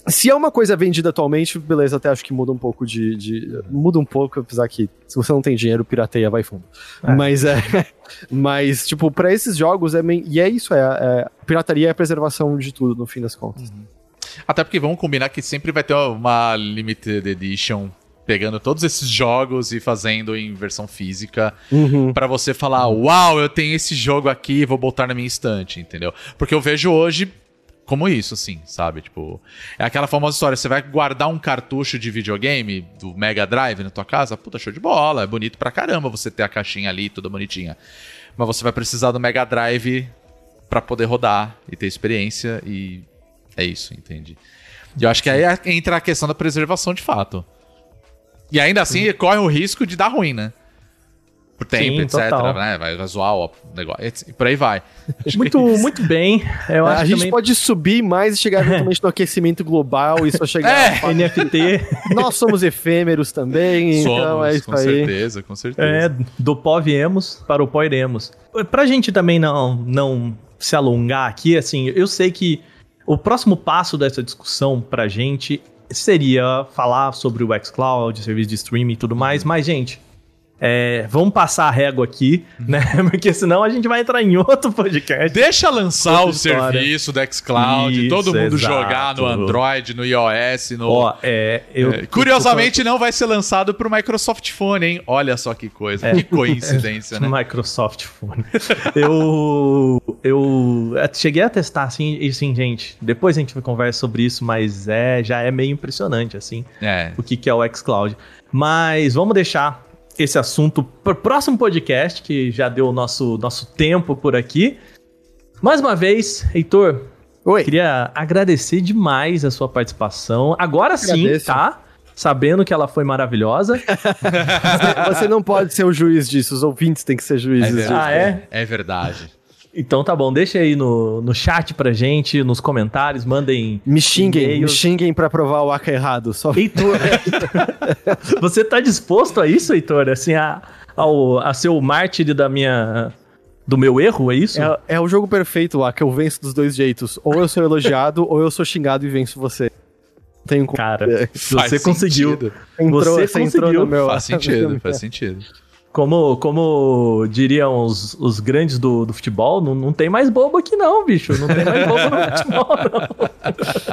Se é uma coisa vendida atualmente, beleza, até acho que muda um pouco de. de- muda um pouco, apesar que se você não tem dinheiro, pirateia, vai fundo. É. Mas é. Mas, tipo, pra esses jogos é meio. E é isso, é, é. Pirataria é a preservação de tudo, no fim das contas. Até porque vamos combinar que sempre vai ter uma limited edition pegando todos esses jogos e fazendo em versão física Uhum. pra você falar, uau, eu tenho esse jogo aqui, vou botar na minha estante, entendeu? Porque eu vejo hoje como isso, assim, sabe? Tipo, é aquela famosa história, você vai guardar um cartucho de videogame do Mega Drive na tua casa, puta, show de bola, é bonito pra caramba você ter a caixinha ali, toda bonitinha. Mas você vai precisar do Mega Drive pra poder rodar e ter experiência e é isso, entende? E eu acho que aí é- entra a questão da preservação de fato. E ainda assim corre o risco de dar ruim, né? Por tempo, Sim, etc. total. Né? Vai, vai zoar o negócio. E por aí vai. Muito, muito bem. Eu acho a gente também pode subir mais e chegar eventualmente no aquecimento global e só chegar. É. NFT Nós somos efêmeros também, então Somos, é isso com aí. certeza, com certeza. é do pó viemos para o pó iremos. Pra gente também não, não se alongar aqui, assim, eu sei que o próximo passo dessa discussão pra gente seria falar sobre o xCloud, serviço de streaming e tudo mais, mas, gente, é, vamos passar a régua aqui, né? Porque senão a gente vai entrar em outro podcast. Deixa lançar o história. serviço do xCloud, Isso, todo mundo exato. jogar no Android, no iOS, no. Ó, é, eu, É, Curiosamente, não vai ser lançado pro Microsoft Phone, hein? Olha só que coisa, É. que coincidência, né? Microsoft Phone. eu, eu é, cheguei a testar assim, e assim, gente. Depois a gente vai conversar sobre isso, mas é já é meio impressionante assim É. o que, que é o xCloud. Mas vamos deixar esse assunto para o próximo podcast, que já deu o nosso, nosso tempo por aqui. Mais uma vez, Heitor, Oi. queria agradecer demais a sua participação. Agora sim, Agradeço. tá? Sabendo que ela foi maravilhosa. Você não pode ser o juiz disso, os ouvintes têm que ser juízes disso. Ah, é? É verdade. Então tá bom, deixa aí no, no chat pra gente, nos comentários, mandem. Me xinguem, me xinguem pra provar o Aka errado. Só... Heitor, você tá disposto a isso, Heitor? Assim, a, ao, a ser o mártir da minha. do meu erro, é isso? É, é o jogo perfeito, Aka. Eu venço dos dois jeitos. Ou eu sou elogiado, ou eu sou xingado e venço você. Tenho como- Cara, Faz você conseguiu. Entrou, você você entrou conseguiu. no meu. Faz sentido, faz sentido. Como, como diriam os, os grandes do, do futebol, não, não tem mais bobo aqui, não, bicho. Não tem mais bobo no futebol, não.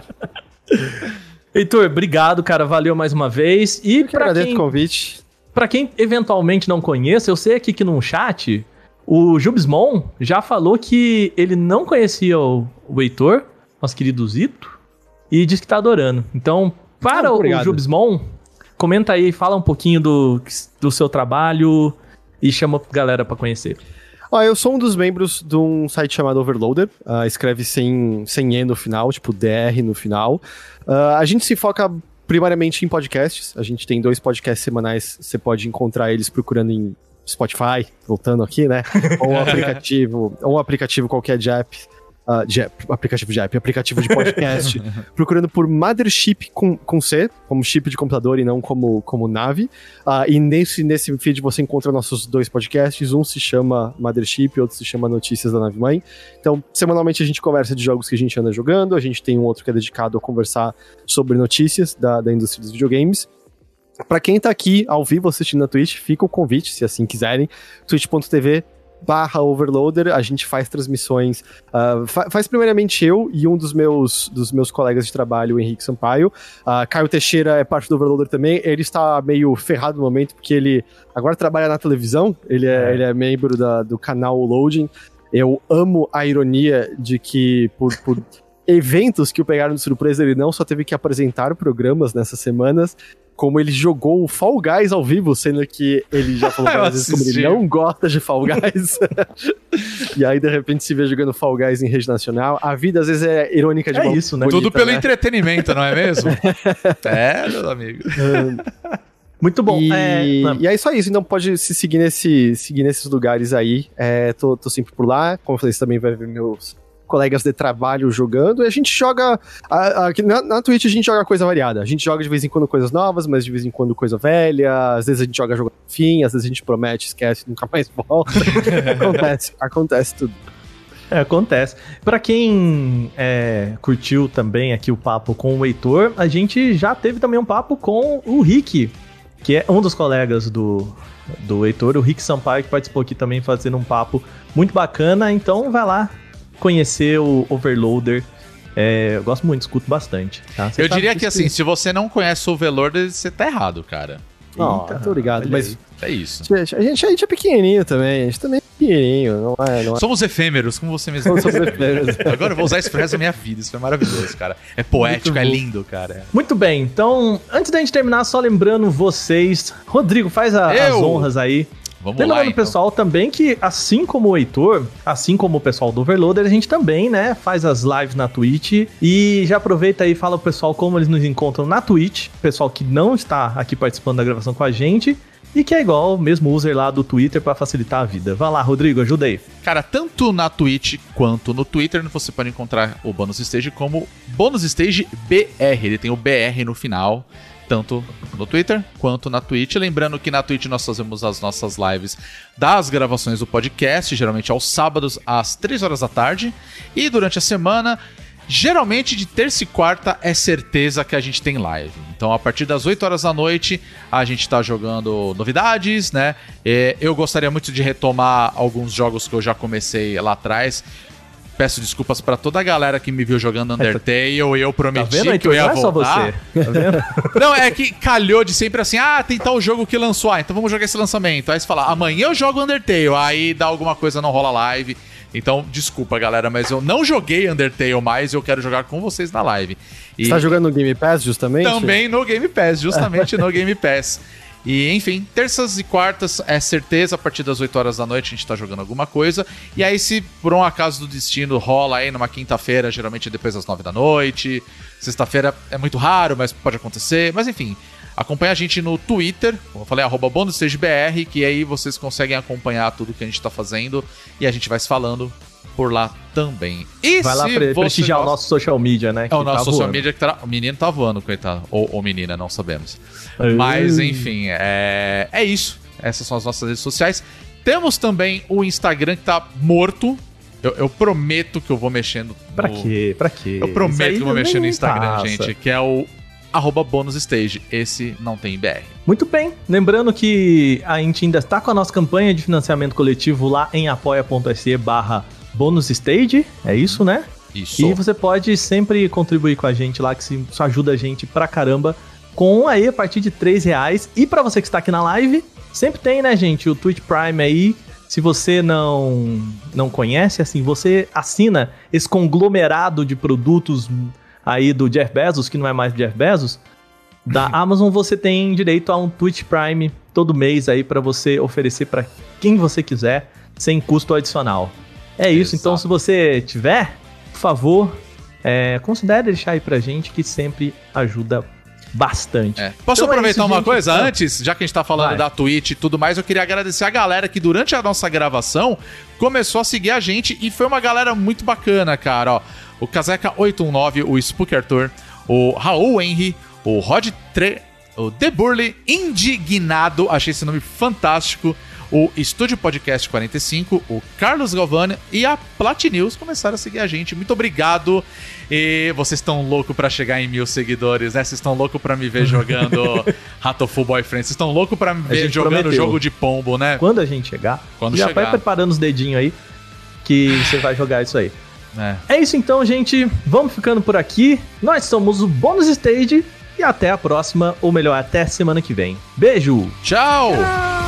Heitor, obrigado, cara. Valeu mais uma vez. E Que pra agradeço quem, o convite. Pra quem eventualmente não conheça, eu sei aqui que no chat, o Jubsmon já falou que ele não conhecia o, o Heitor, nosso querido Zito, e disse que tá adorando. Então, para Ah, o. Jubsmon, comenta aí, fala um pouquinho do, do seu trabalho e chama a galera pra conhecer. Ó, eu sou um dos membros de um site chamado Overloader. ah, escreve sem, sem E no final, tipo DR no final. Ah, a gente se foca primariamente em podcasts. A gente tem dois podcasts semanais. Você pode encontrar eles procurando em Spotify, voltando aqui, né? ou um aplicativo, ou um aplicativo qualquer de app. Ah, de app, aplicativo de app, aplicativo de podcast, procurando por Mothership com, com C, como chip de computador e não como, como nave. Ah, e nesse, nesse feed você encontra nossos dois podcasts. Um se chama Mothership, outro se chama Notícias da Nave Mãe. Então, semanalmente a gente conversa de jogos que a gente anda jogando. A gente tem um outro que é dedicado a conversar sobre notícias da, da indústria dos videogames. Pra quem tá aqui ao vivo assistindo na Twitch, fica o convite, se assim quiserem. twitch.tv barra overloader, a gente faz transmissões, ah, fa- faz primeiramente eu e um dos meus, dos meus colegas de trabalho, o Henrique Sampaio, Uh, Caio Teixeira é parte do Overloader também. Ele está meio ferrado no momento, porque ele agora trabalha na televisão. Ele é, É. Ele é membro da- do canal Loading. Eu amo a ironia de que, por, por eventos que o pegaram de surpresa, ele não só teve que apresentar programas nessas semanas, como ele jogou o Fall Guys ao vivo, sendo que ele já falou várias vezes como ele não gosta de Fall Guys. e aí, de repente, se vê jogando Fall Guys em rede nacional. A vida, às vezes, é irônica de É uma isso, né? bonita, Tudo pelo né? entretenimento, não é mesmo? é, meu amigo. Muito bom. E É, e é só isso, então pode se seguir, nesse, seguir nesses lugares aí. É, tô, tô sempre por lá. Como eu falei, você também vai ver meus colegas de trabalho jogando, e a gente joga. a- a- na, na Twitch a gente joga coisa variada. A gente joga de vez em quando coisas novas, mas de vez em quando coisa velha. Às vezes a gente joga jogo fim, às vezes a gente promete, esquece, nunca mais volta. acontece, acontece tudo. É, acontece. Pra quem é, curtiu também aqui o papo com o Heitor, a gente já teve também um papo com o Rick, que é um dos colegas do, do Heitor, o Rick Sampaio, que participou aqui também fazendo um papo muito bacana. Então vai lá conhecer o Overloader. É, eu gosto muito, escuto bastante. tá? Eu diria que assim, se você não conhece o Overlord, você tá errado, cara. Não, Eita, muito obrigado. Mas. É isso. a, gente, a gente é pequenininho também. A gente também é pequenininho, não é? Não é Somos efêmeros, como você mesmo São sobrefeitos. Agora eu vou usar isso pro resto da minha vida. Isso foi maravilhoso, cara. É poético, é lindo, cara. Muito bem, então, antes da gente terminar, só lembrando vocês, Rodrigo, faz a- as honras aí. Vamos Lembrando lá, então. pessoal também que, assim como o Heitor, assim como o pessoal do Overloader, a gente também, né, faz as lives na Twitch. E já aproveita aí e fala pro pessoal como eles nos encontram na Twitch. Pessoal que não está aqui participando da gravação com a gente. E que é igual o mesmo user lá do Twitter pra facilitar a vida. Vai lá, Rodrigo, ajuda aí. Cara, tanto na Twitch quanto no Twitter você pode encontrar o Bônus Stage como Bônus Stage BR. Ele tem o BR no final, tanto no Twitter quanto na Twitch. Lembrando que na Twitch nós fazemos as nossas lives das gravações do podcast, geralmente aos sábados às 3 horas da tarde. E durante a semana, geralmente de terça e quarta é certeza que a gente tem live. Então a partir das 8 horas da noite a gente tá jogando novidades, né? É, eu gostaria muito de retomar alguns jogos que eu já comecei lá atrás. Peço desculpas pra toda a galera que me viu jogando Undertale. Eu Tá prometi vendo, que eu ia Não é só você. Tá vendo? Não, é que calhou de sempre assim, ah, tem tal jogo que lançou, ah, então vamos jogar esse lançamento. Aí você fala, amanhã eu jogo Undertale, aí dá alguma coisa, não rola live. Então, desculpa, galera, mas eu não joguei Undertale mais e eu quero jogar com vocês na live. E Você tá jogando no Game Pass, justamente? também no Game Pass, justamente no Game Pass. E, enfim, terças e quartas é certeza, a partir das 8 horas da noite a gente tá jogando alguma coisa. E aí, se por um acaso do destino rola aí numa quinta-feira, geralmente é depois das 9 da noite. Sexta-feira é muito raro, mas pode acontecer. Mas enfim, acompanha a gente no Twitter, como eu falei, arroba BonusStageBR, que aí vocês conseguem acompanhar tudo que a gente tá fazendo. E a gente vai se falando por lá também. E Vai lá pre prestigiar o gosta- nosso social media, né? é o que nosso tá social voando. media que tá. O menino tá voando, coitado. Ou, ou menina, não sabemos. Mas, enfim, é, é isso. Essas são as nossas redes sociais. Temos também o Instagram que tá morto. Eu, eu prometo que eu vou mexendo. Pra no- quê? Pra quê? Eu prometo que eu vou mexer no Instagram, passa. gente. Que é o arroba bônus stage. Esse não tem BR. Muito bem. Lembrando que a gente ainda está com a nossa campanha de financiamento coletivo lá em apoia.se barra bonusstage. É isso, né? Isso. E você pode sempre contribuir com a gente lá, que isso ajuda a gente pra caramba. Com aí a partir de 3 reais. E pra você que está aqui na live, sempre tem, né, gente? O Twitch Prime aí. Se você não, não conhece, assim, você assina esse conglomerado de produtos aí do Jeff Bezos, que não é mais Jeff Bezos, da Amazon, você tem direito a um Twitch Prime todo mês aí pra você oferecer pra quem você quiser, sem custo adicional. É isso, então Exato. se você tiver, por favor, é, considere deixar aí pra gente, que sempre ajuda bastante. É. Posso Então é aproveitar isso, uma gente. coisa antes? Já que a gente tá falando Vai. da Twitch e tudo mais, eu queria agradecer a galera que durante a nossa gravação começou a seguir a gente e foi uma galera muito bacana, cara. Ó, o Caseca819, o Spook Arthur, o Raul Henry, o Rod Tre... O The Burley Indignado, achei esse nome fantástico. O Estúdio Podcast 45, o Carlos Galvani e a Platinews começaram a seguir a gente. Muito obrigado. E vocês estão loucos pra chegar em mil seguidores, né? Vocês estão loucos pra me ver jogando Ratoful Boyfriend. Vocês estão loucos pra me ver jogando prometeu. jogo de pombo, né? Quando a gente chegar, Quando já chegar. vai preparando os dedinhos aí, que você vai jogar isso aí. É. É isso então, gente. Vamos ficando por aqui. Nós somos o Bônus Stage e até a próxima, ou melhor, até semana que vem. Beijo! Tchau!